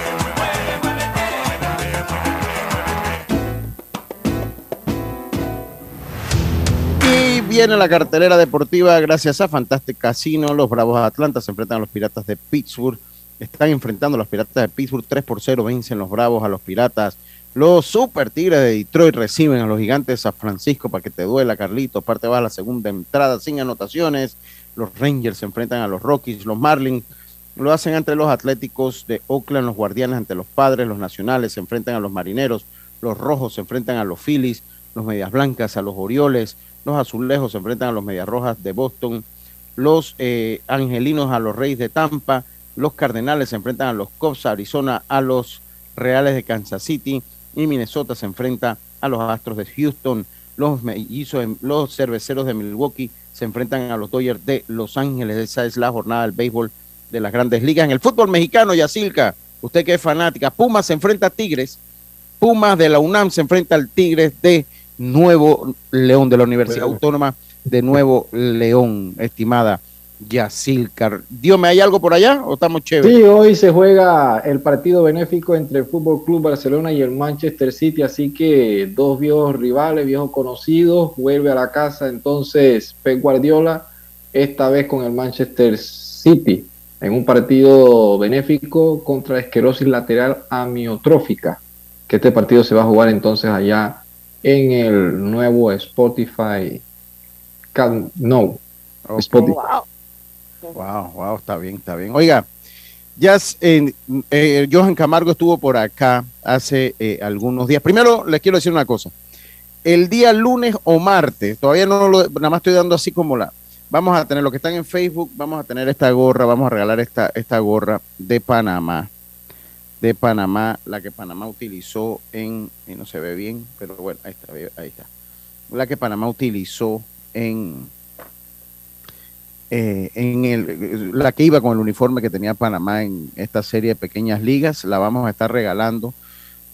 Viene la cartelera deportiva gracias a Fantastic Casino. Los Bravos de Atlanta se enfrentan a los Piratas de Pittsburgh. Están enfrentando a los Piratas de Pittsburgh 3 por 0. Vencen los Bravos a los Piratas. Los Super Tigres de Detroit reciben a los Gigantes de San Francisco para que te duela, Carlito. Parte va a la segunda entrada sin anotaciones. Los Rangers se enfrentan a los Rockies. Los Marlins lo hacen entre los Atléticos de Oakland. Los Guardianes ante los Padres. Los Nacionales se enfrentan a los Marineros. Los Rojos se enfrentan a los Phillies. Los Medias Blancas a los Orioles. Los Azulejos se enfrentan a los Medias Rojas de Boston. Los eh, Angelinos a los Reyes de Tampa. Los Cardenales se enfrentan a los Cubs, Arizona a los Reales de Kansas City y Minnesota se enfrenta a los Astros de Houston. Los cerveceros de Milwaukee se enfrentan a los Dodgers de Los Ángeles. Esa es la jornada del béisbol de las grandes ligas. En el fútbol mexicano, Yacilca, usted que es fanática, Pumas se enfrenta a Tigres. Pumas de la UNAM se enfrenta al Tigres de Nuevo León, de la Universidad Autónoma de Nuevo León, estimada Yacilcar. Dios, ¿hay algo por allá o estamos chéveres?
Sí, hoy se juega el partido benéfico entre el Fútbol Club Barcelona y el Manchester City, así que dos viejos rivales, viejos conocidos, vuelve a la casa entonces Pep Guardiola, esta vez con el Manchester City, en un partido benéfico contra esclerosis lateral amiotrófica, que este partido se va a jugar entonces allá en el nuevo Spotify Nou. Spotify.
Wow, wow, está bien, está bien. Oiga, ya eh, eh, Johan Camargo estuvo por acá hace eh, algunos días. Primero les quiero decir una cosa. El día lunes o martes, todavía no lo, nada más estoy dando así como la. Vamos a tener lo que están en Facebook, vamos a tener esta gorra, vamos a regalar esta, esta gorra de Panamá, de Panamá, la que Panamá utilizó en, y no se ve bien, pero bueno, ahí está, ahí está. La que Panamá utilizó en, eh, en el, la que iba con el uniforme que tenía Panamá en esta serie de pequeñas ligas, la vamos a estar regalando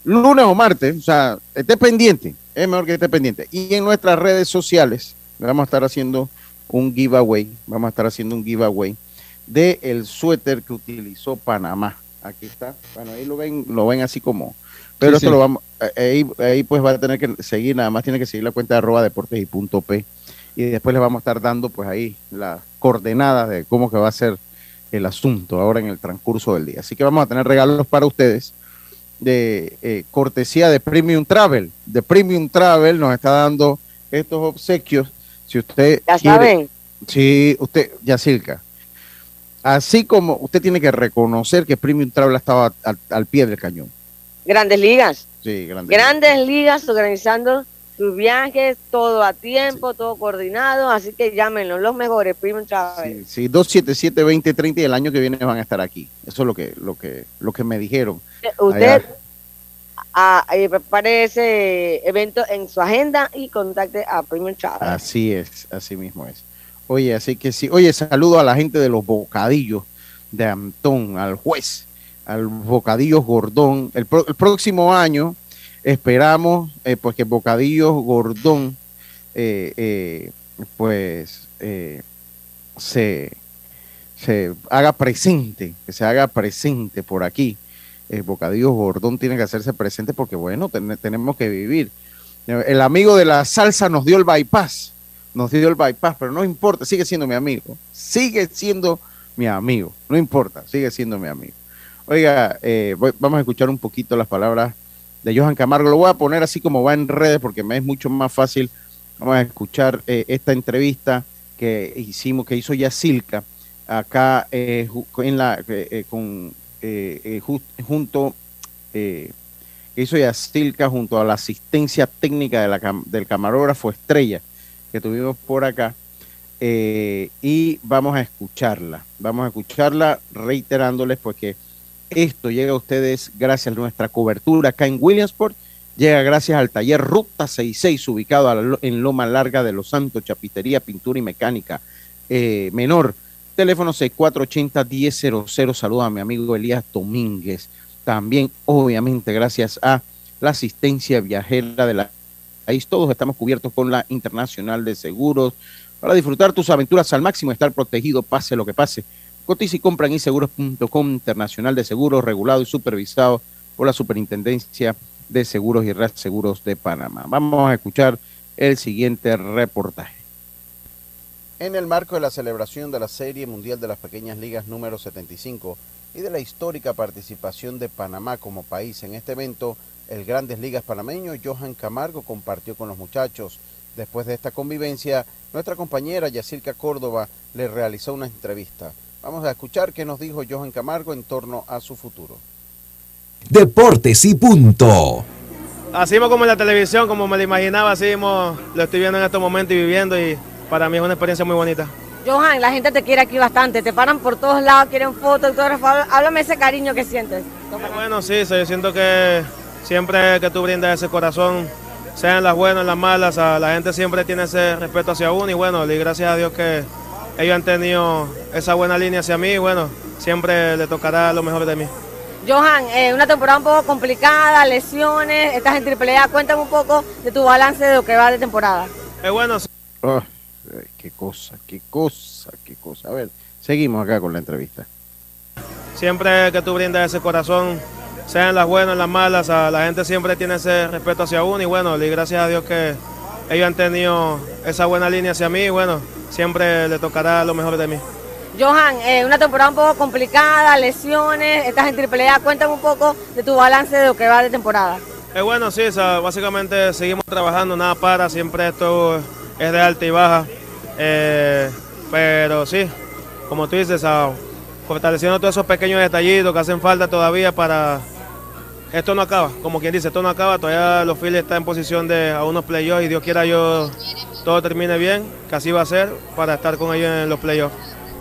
lunes o martes, o sea, esté pendiente, es mejor que esté pendiente. Y en nuestras redes sociales vamos a estar haciendo un giveaway, vamos a estar haciendo un giveaway de el suéter que utilizó Panamá. Aquí está, bueno, ahí lo ven, lo ven así como, pero
Sí,
esto
sí.
lo vamos, ahí, ahí pues va a tener que seguir, nada más tiene que seguir la cuenta de arroba deportes y punto P y después les vamos a estar dando pues ahí las coordenadas de cómo que va a ser el asunto ahora en el transcurso del día. Así que vamos a tener regalos para ustedes de eh, cortesía de Premium Travel. De Premium Travel nos está dando estos obsequios. Si usted
Ya
quiere-
saben.
Sí, usted, Yacilca. Así como usted tiene que reconocer que Premium Travel estaba al, al pie del cañón.
Grandes ligas.
Sí, grandes.
Grandes ligas organizando sus viajes, todo a tiempo, todo coordinado, así que llámenlo, los mejores, Premium Travel.
Sí, sí, 277-2030 y el año que viene van a estar aquí. Eso es lo que, lo que, lo que me dijeron.
Eh, Usted a, eh, prepare ese evento en su agenda y contacte a Premium Travel.
Así es, así mismo es. Oye, así que sí. Oye, saludo a la gente de los bocadillos de Antón, al juez, al bocadillos Gordón. El, próximo año esperamos eh, pues que Bocadillos Gordón eh, eh, pues eh, se, se haga presente, que se haga presente por aquí. El Bocadillos Gordón tiene que hacerse presente porque bueno, ten- tenemos que vivir. El amigo de la salsa nos dio el bypass, nos dio el bypass, pero no importa, sigue siendo mi amigo, sigue siendo mi amigo, no importa, sigue siendo mi amigo. Oiga, eh, vamos a escuchar un poquito las palabras de Johan Camargo. Lo voy a poner así como va en redes porque me es mucho más fácil. Vamos a escuchar eh, esta entrevista que hicimos, que hizo Yacilca acá eh, en la, eh, eh, con, eh, ju- junto, que hizo Yacilca junto a la asistencia técnica de la del camarógrafo Estrella que tuvimos por acá. Eh, y vamos a escucharla, vamos a escucharla reiterándoles pues que esto llega a ustedes gracias a nuestra cobertura acá en Williamsport. Llega gracias al taller Ruta 66, ubicado en Loma Larga de Los Santos, Chapitería, Pintura y Mecánica eh, Menor. Teléfono 6480-1000. Saluda a mi amigo Elías Domínguez. También, obviamente, gracias a la asistencia viajera de la país. Todos estamos cubiertos con la Internacional de Seguros para disfrutar tus aventuras al máximo, estar protegido, pase lo que pase. Cotiza y compra en inseguros.com Internacional de Seguros, regulado y supervisado por la Superintendencia de Seguros y Reaseguros de Panamá. Vamos a escuchar el siguiente reportaje.
En el marco de la celebración de la Serie Mundial de las Pequeñas Ligas número 75 y de la histórica participación de Panamá como país en este evento, el Grandes Ligas panameño Johan Camargo compartió con los muchachos. Después de esta convivencia, nuestra compañera Yacirca Córdoba le realizó una entrevista. Vamos a escuchar qué nos dijo Johan Camargo en torno a su futuro.
Deportes y punto.
Así como en la televisión, como me lo imaginaba, así mismo lo estoy viendo en estos momentos y viviendo y para mí es una experiencia muy bonita.
Johan, la gente te quiere aquí bastante, te paran por todos lados, quieren fotos, autógrafos. Háblame ese cariño que sientes.
Bueno, sí, sí, yo siento que siempre que tú brindas ese corazón, sean las buenas, las malas, a la gente siempre tiene ese respeto hacia uno y bueno, y gracias a Dios que ellos han tenido esa buena línea hacia mí y bueno, siempre le tocará lo mejor de mí.
Johan, eh, una temporada un poco complicada, lesiones, estás en AAA. Cuéntame un poco de tu balance de lo que va de temporada.
Es bueno,
Ah, ay, qué cosa, qué cosa, qué cosa. A ver, seguimos acá con la entrevista.
Siempre que tú brindas ese corazón, sean las buenas, las malas, a la gente siempre tiene ese respeto hacia uno y bueno, y gracias a Dios que ellos han tenido esa buena línea hacia mí y bueno, siempre le tocará lo mejor de mí.
Johan, eh, una temporada un poco complicada, lesiones, estás en AAA. Cuéntame un poco de tu balance de lo que va de temporada.
Es bueno, sí, o sea, básicamente seguimos trabajando, nada para, siempre esto es de alta y baja, eh, pero sí, como tú dices, fortaleciendo todos esos pequeños detallitos que hacen falta todavía para... Esto no acaba, como quien dice, esto no acaba, todavía los Phillies están en posición de a unos playoffs y Dios quiera yo todo termine bien, que así va a ser para estar con ellos en los playoffs.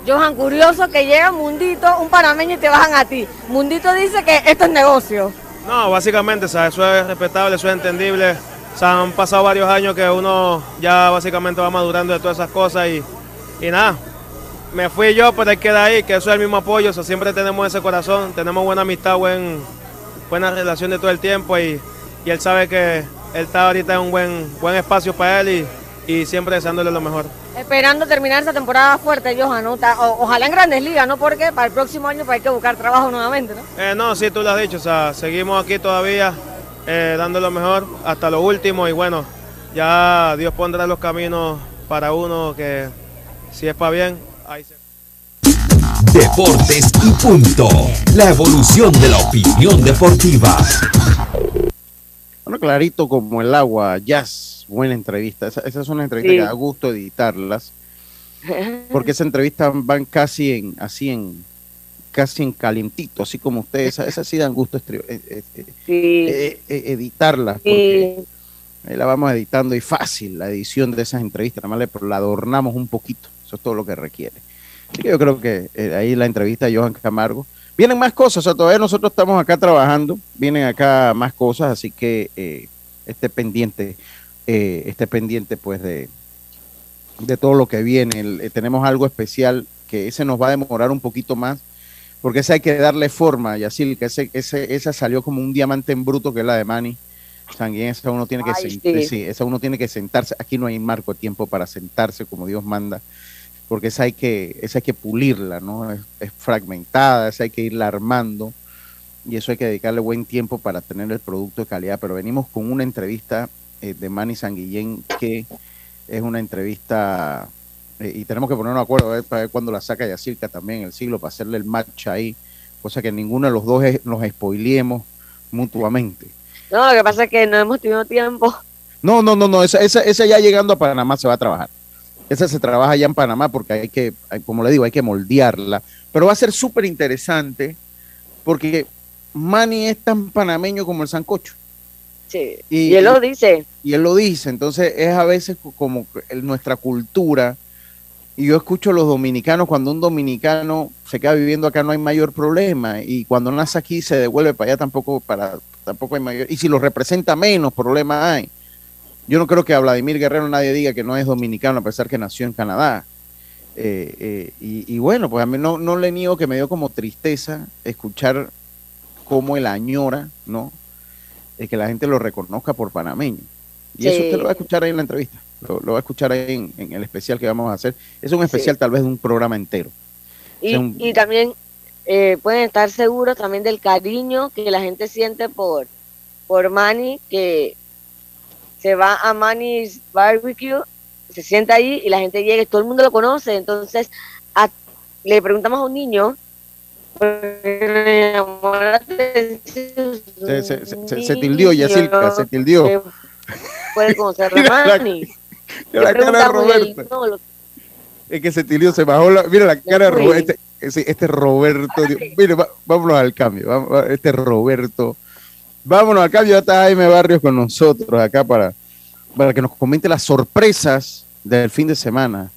Johan, curioso que llega Mundito, un panameño y te bajan a ti. Mundito dice que esto es negocio.
No, básicamente, eso es respetable, eso es entendible. O sea, han pasado varios años que uno ya básicamente va madurando de todas esas cosas y, y nada. Me fui yo, pero él queda ahí, que eso es el mismo apoyo, o sea, siempre tenemos ese corazón, tenemos buena amistad, buen, buena relación de todo el tiempo y, y él sabe que él está ahorita en un buen, buen espacio para él y, y siempre deseándole lo mejor.
Esperando terminar esa temporada fuerte, Johan. ¿no? O- ojalá en grandes ligas, ¿no? Porque para el próximo año pues, hay que buscar trabajo nuevamente, ¿no?
Eh, no, sí, tú lo has dicho, o sea, seguimos aquí todavía eh, dando lo mejor hasta lo último y bueno, ya Dios pondrá los caminos para uno que si es para bien, ahí se...
Deportes y punto. La evolución de la opinión deportiva.
Bueno, clarito como el agua, jazz, buena entrevista. Esa- esas son las entrevistas
Sí.
que da gusto editarlas. porque esa entrevista van casi en, así en, casi en calientito, así como ustedes, esas sí dan gusto eh, eh, eh, eh, editarlas, porque ahí la vamos editando y fácil la edición de esas entrevistas, nada más la adornamos un poquito, eso es todo lo que requiere. Así que yo creo que eh, ahí la entrevista de Johan Camargo. Vienen más cosas, o sea, todavía nosotros estamos acá trabajando, vienen acá más cosas, así que eh, esté pendiente, eh, esté pendiente pues de, de todo lo que viene. El- eh, tenemos algo especial que ese nos va a demorar un poquito más, porque ese hay que darle forma, Yacil, que ese, ese, esa salió como un diamante en bruto que es la de Manny. Sanguínea, esa uno tiene que
Ay, sí,
esa uno tiene que sentarse. Aquí no hay marco de tiempo para sentarse como Dios manda, porque esa hay que, esa hay que pulirla, ¿no? Es, es fragmentada, esa hay que irla armando y eso hay que dedicarle buen tiempo para tener el producto de calidad. Pero venimos con una entrevista eh, de Manny Sanguillén que es una entrevista eh, y tenemos que ponernos de acuerdo a ver, para ver cuándo la saca Yacirca también el siglo para hacerle el match ahí, cosa que ninguno de los dos es- nos spoileemos mutuamente.
No, lo que pasa es que no hemos tenido tiempo.
No, no, no, no, esa, esa, esa ya llegando a Panamá se va a trabajar. Esa se trabaja ya en Panamá porque hay que, hay- como le digo, hay que moldearla. Pero va a ser súper interesante porque Manny es tan panameño como el sancocho.
Sí.
Y,
Y él lo dice.
Y él lo dice. Entonces es a veces co- como nuestra cultura. Y yo escucho a los dominicanos, cuando un dominicano se queda viviendo acá no hay mayor problema. Y cuando nace aquí se devuelve para allá tampoco, para, tampoco hay mayor. Y si lo representa menos problema hay. Yo no creo que a Vladimir Guerrero nadie diga que no es dominicano a pesar que nació en Canadá. Eh, eh, y, y bueno, pues a mí no, no le niego que me dio como tristeza escuchar cómo él añora, ¿no? De que la gente lo reconozca por panameño. Y eso usted lo va a escuchar ahí en la entrevista. Lo, lo va a escuchar ahí en, en el especial que vamos a hacer. Es un especial tal vez de un programa entero.
Y,
sea, un-
y también eh, pueden estar seguros también del cariño que la gente siente por, por Manny, que se va a Manny's Barbecue, se sienta ahí y la gente llega y todo el mundo lo conoce. Entonces, a- le preguntamos a un niño,
Se, se, se, se- tildió, Yacirca,
niño
se tildió.
Puede conocer a
la- cara de
no, lo-
Es que se tildió, se bajó la. Mira la cara de
fui.
Roberto. Este, este Roberto. Dios- mire, va- vámonos al cambio. vamos- este Roberto. Vámonos cambio. Ya está Jaime Barrios con nosotros acá para, para que nos comente las sorpresas del fin de semana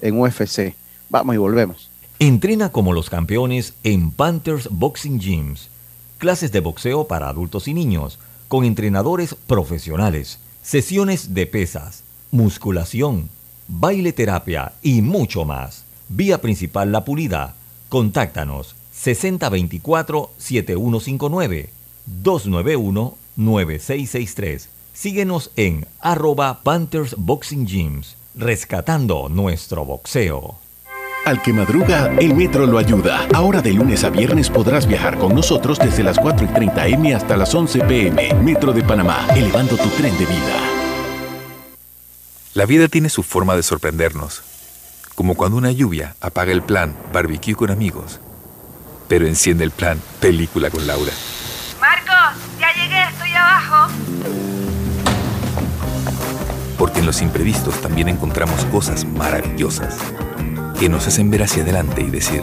en UFC. Vamos y volvemos.
Entrena como los campeones en Panthers Boxing Gyms. Clases de boxeo para adultos y niños, con entrenadores profesionales, sesiones de pesas, musculación, baile terapia y mucho más. Vía principal La Pulida. Contáctanos 6024-7159 291-9663. Síguenos en arroba Panthers Boxing Gyms, rescatando nuestro boxeo.
Al que madruga, el metro lo ayuda. Ahora de lunes a viernes podrás viajar con nosotros desde las 4 y 30 M hasta las 11 PM. Metro de Panamá, elevando tu tren de vida.
La vida tiene su forma de sorprendernos, como cuando una lluvia apaga el plan barbecue con amigos, pero enciende el plan película con Laura. Porque en los imprevistos también encontramos cosas maravillosas que nos hacen ver hacia adelante y decir,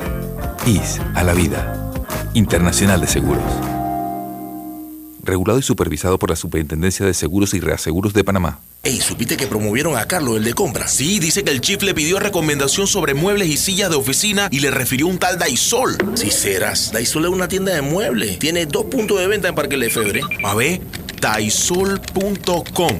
IS a la vida, Internacional de Seguros. Regulado y supervisado por la Superintendencia de Seguros y Reaseguros de Panamá.
Ey, ¿supiste que promovieron a Carlos, el de compra? Sí, dice que el chief le pidió recomendación sobre muebles y sillas de oficina y le refirió un tal Daisol. Si serás, Daisol es una tienda de muebles. Tiene dos puntos de venta en Parque Lefebvre. A ver, daisol.com.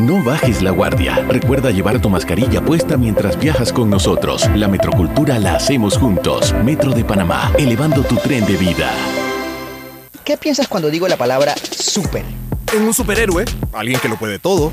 No bajes la guardia. Recuerda llevar tu mascarilla puesta mientras viajas con nosotros. La metrocultura la hacemos juntos. Metro de Panamá, elevando tu tren de vida.
¿Qué piensas cuando digo la palabra súper?
en un superhéroe, alguien que lo puede todo.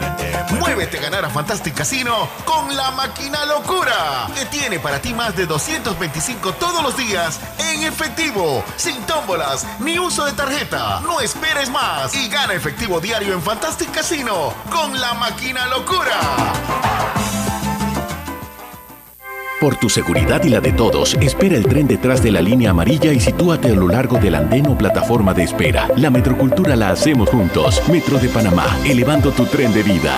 Muévete a ganar a Fantastic Casino con la máquina locura, que tiene para ti más de 225 todos los días en efectivo, sin tómbolas ni uso de tarjeta. No esperes más y gana efectivo diario en Fantastic Casino con la máquina locura.
Por tu seguridad y la de todos, espera el tren detrás de la línea amarilla y sitúate a lo largo del andén o plataforma de espera. La metrocultura la hacemos juntos. Metro de Panamá, elevando tu tren de vida.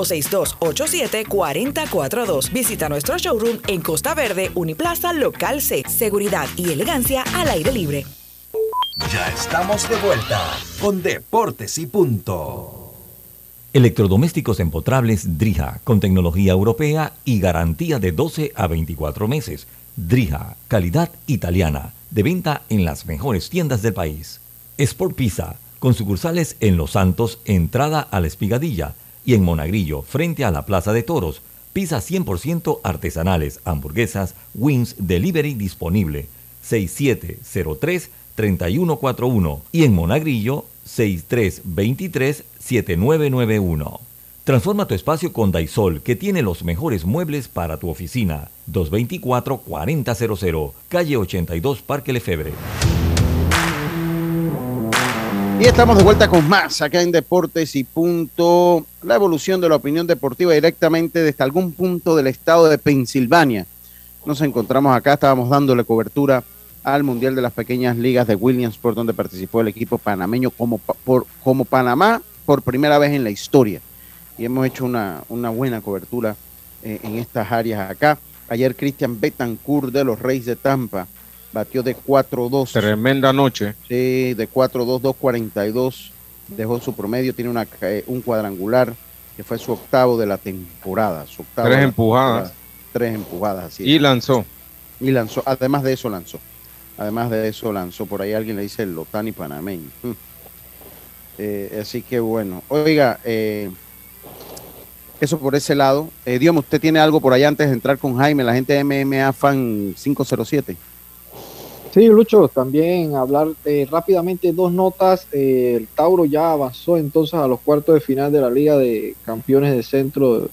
6287-4042. Visita nuestro showroom en Costa Verde, Uniplaza, Local C. Seguridad y elegancia al aire libre.
Ya estamos de vuelta con Deportes y Punto.
Electrodomésticos empotrables Drija con tecnología europea y garantía de 12 a 24 meses. Drija, calidad italiana, de venta en las mejores tiendas del país. Sport Pizza, con sucursales en Los Santos, entrada a la Espigadilla y en Monagrillo, frente a la Plaza de Toros. Pizzas 100% artesanales, hamburguesas, wings, delivery disponible. 6703-3141 y en Monagrillo 6323-7991. Transforma tu espacio con Daisol, que tiene los mejores muebles para tu oficina. 224-4000, calle 82, Parque Lefebre.
Y estamos de vuelta con más acá en Deportes y Punto. La evolución de la opinión deportiva directamente desde algún punto del estado de Pensilvania. Nos encontramos acá, estábamos dándole cobertura al Mundial de las Pequeñas Ligas de Williamsport, donde participó el equipo panameño como, por, como Panamá por primera vez en la historia. Y hemos hecho una, una buena cobertura eh, en estas áreas acá. Ayer Cristian Betancourt de los Reyes de Tampa batió de 4-2.
Tremenda noche.
Sí, de 4-2, 2-42. Dejó su promedio, tiene una, eh, un cuadrangular que fue su octavo de la temporada. Su octavo
Tres empujadas.
temporada. Tres empujadas, así
Y
es.
lanzó.
Y lanzó, además de eso lanzó. Además de eso lanzó. Por ahí alguien le dice el Lotani panameño. Eh, así que bueno. Oiga, eh, eso por ese lado. Eh, Dios, usted tiene algo por allá antes de entrar con Jaime, la gente de MMA Fan 507.
Sí, Lucho, también hablar eh, rápidamente dos notas. Eh, el Tauro ya avanzó entonces a los cuartos de final de la Liga de Campeones de Centro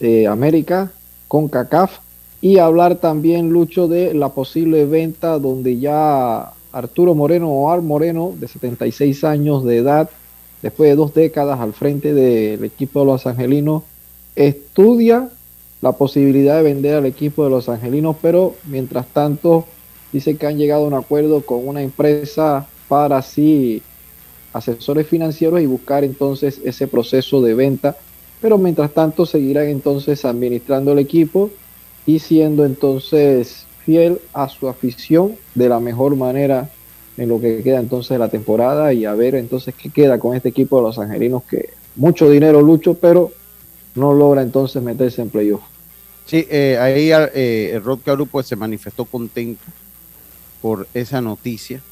de América con CACAF. Y hablar también, Lucho, de la posible venta donde ya Arturo Moreno o Ar Moreno, de 76 años de edad, después de dos décadas al frente del equipo de los Angelinos, estudia la posibilidad de vender al equipo de los Angelinos, pero mientras tanto dice que han llegado a un acuerdo con una empresa para así asesores financieros y buscar entonces ese proceso de venta, pero mientras tanto seguirán entonces administrando el equipo y siendo entonces fiel a su afición de la mejor manera en lo que queda entonces de la temporada y a ver entonces qué queda con este equipo de los angelinos que mucho dinero lucho, pero no logra entonces meterse en playoff.
Sí, eh, ahí eh, Rod Caru pues se manifestó contento por esa noticia.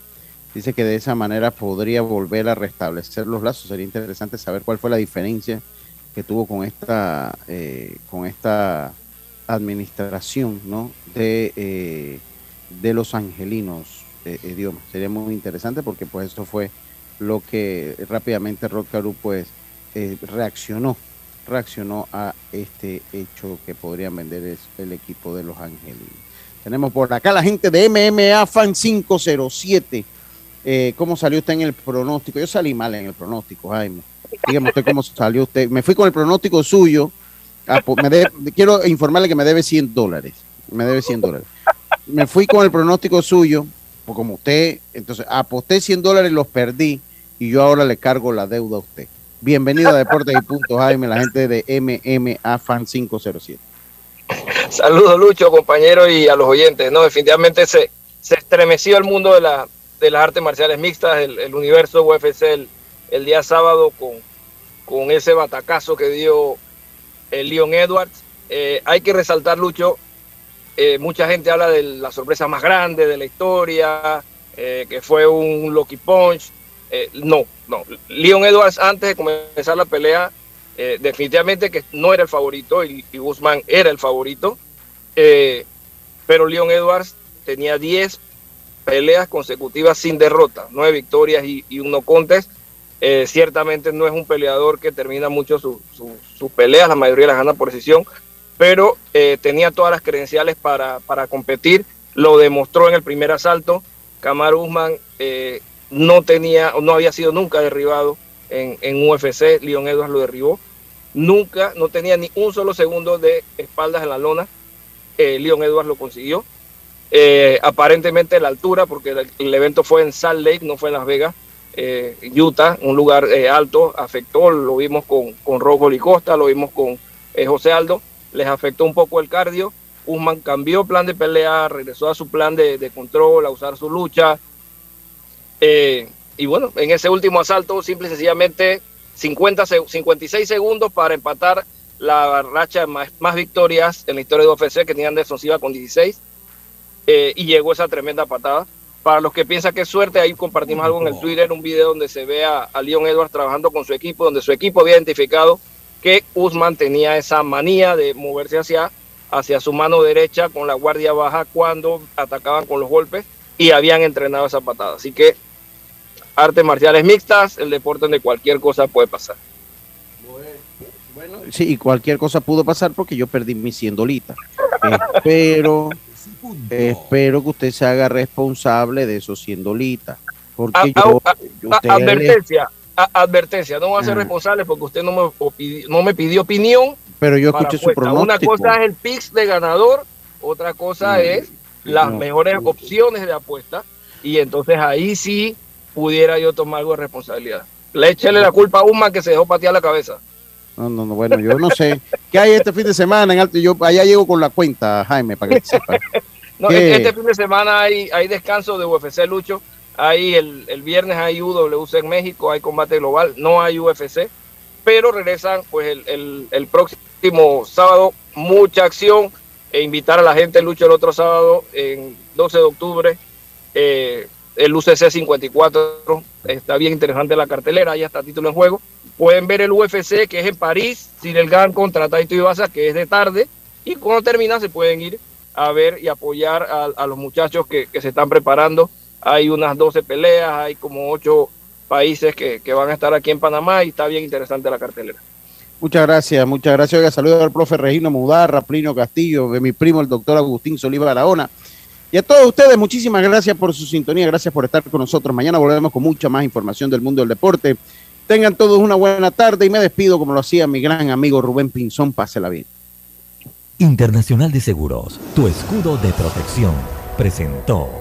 Dice que de esa manera podría volver a restablecer los lazos. Sería interesante saber cuál fue la diferencia que tuvo con esta, eh, con esta administración ¿no? de, eh, de los angelinos eh. Sería muy interesante porque pues eso fue lo que rápidamente Rod Caru pues eh, reaccionó reaccionó a este hecho que podrían vender el equipo de los angelinos. Tenemos por acá la gente de MMA Fan 507. Eh, ¿Cómo salió usted en el pronóstico? Yo salí mal en el pronóstico, Jaime. dígame usted cómo salió usted. Me fui con el pronóstico suyo. Quiero informarle que me debe 100 dólares. Me debe 100 dólares. Me fui con el pronóstico suyo, pues como usted, entonces aposté 100 dólares, los perdí y yo ahora le cargo la deuda a usted. Bienvenido a Deportes y Punto Jaime, la gente de MMA Fan 507.
Saludos, Lucho, compañero, y a los oyentes. No, definitivamente se, se estremeció el mundo de, la, de las artes marciales mixtas, el, universo UFC el, día sábado con, con ese batacazo que dio el Leon Edwards. Eh, hay que resaltar, Lucho, eh, mucha gente habla de la sorpresa más grande de la historia, eh, que fue un Lucky Punch. No, no. Leon Edwards, antes de comenzar la pelea, eh, definitivamente que no era el favorito y, Guzmán era el favorito. Eh, pero Leon Edwards tenía 10 peleas consecutivas sin derrota, 9 victorias y, y un no contest. Eh, ciertamente no es un peleador que termina mucho su- su- sus peleas, la mayoría las gana por decisión, pero tenía todas las credenciales para, para competir, lo demostró en el primer asalto. Usman eh, no tenía, no había sido nunca derribado en, en UFC, Leon Edwards lo derribó. Nunca, no tenía ni un solo segundo de espaldas en la lona. Eh, Leon Edwards lo consiguió. Eh, aparentemente la altura, porque el, evento fue en Salt Lake, no fue en Las Vegas, eh, Utah, un lugar eh, alto, afectó, lo vimos con, con Rocco Costa, lo vimos con eh, José Aldo, les afectó un poco el cardio. Usman cambió plan de pelea, regresó a su plan de, de control, a usar su lucha. Eh, y bueno, en ese último asalto, simple y sencillamente 50, seg- 56 segundos para empatar la racha más, más victorias en la historia de UFC que tenían Anderson Silva con 16 eh, y llegó esa tremenda patada. Para los que piensan que es suerte, ahí compartimos algo en el Twitter, un video donde se ve a, a Leon Edwards trabajando con su equipo, donde su equipo había identificado que Usman tenía esa manía de moverse hacia, hacia su mano derecha con la guardia baja cuando atacaban con los golpes y habían entrenado esa patada. Así que artes marciales mixtas, el deporte donde cualquier cosa puede pasar.
Sí, y cualquier cosa pudo pasar porque yo perdí mis 100 dolitas. Espero, espero que usted se haga responsable de esos 100 dolitas. Porque
A-
yo,
a- a- advertencia, advertencia, no voy a ser
Ah.
responsable porque usted no me, no me pidió opinión.
pero yo escuché su
apuesta. Una
pronóstico.
cosa es el pix de ganador, otra cosa es las
no.
mejores opciones de apuesta y entonces ahí sí pudiera yo tomar algo de responsabilidad. Le échele la culpa a Uma que se dejó patear la cabeza.
No, no, no, bueno, yo no sé. ¿Qué hay este fin de semana en Alto? Yo allá llego con la cuenta, Jaime, para que sepa.
No,
¿Qué?
este fin de semana hay, hay descanso de UFC Lucho. Hay el, el viernes hay UWC en México, hay combate global, no hay UFC, pero regresan pues el, el- el próximo sábado, mucha acción e invitar a la gente Lucho el otro sábado, en 12 de octubre, eh, el UCC 54, está bien interesante la cartelera, ya está título en juego. Pueden ver el UFC que es en París, Gan contra Taito Ibaza, que es de tarde, y cuando termina se pueden ir a ver y apoyar a, los muchachos que, se están preparando. Hay unas 12 peleas, hay como 8 países que, que van a estar aquí en Panamá y está bien interesante la cartelera.
Muchas gracias, muchas gracias. Oiga, saludos al profe Regino Mudarra, Plinio Castillo, de mi primo, el doctor Agustín Soliva Barahona. Y a todos ustedes, muchísimas gracias por su sintonía, gracias por estar con nosotros. Mañana volvemos con mucha más información del mundo del deporte. Tengan todos una buena tarde y me despido como lo hacía mi gran amigo Rubén Pinzón. Pásela bien.
Internacional de Seguros, tu escudo de protección, presentó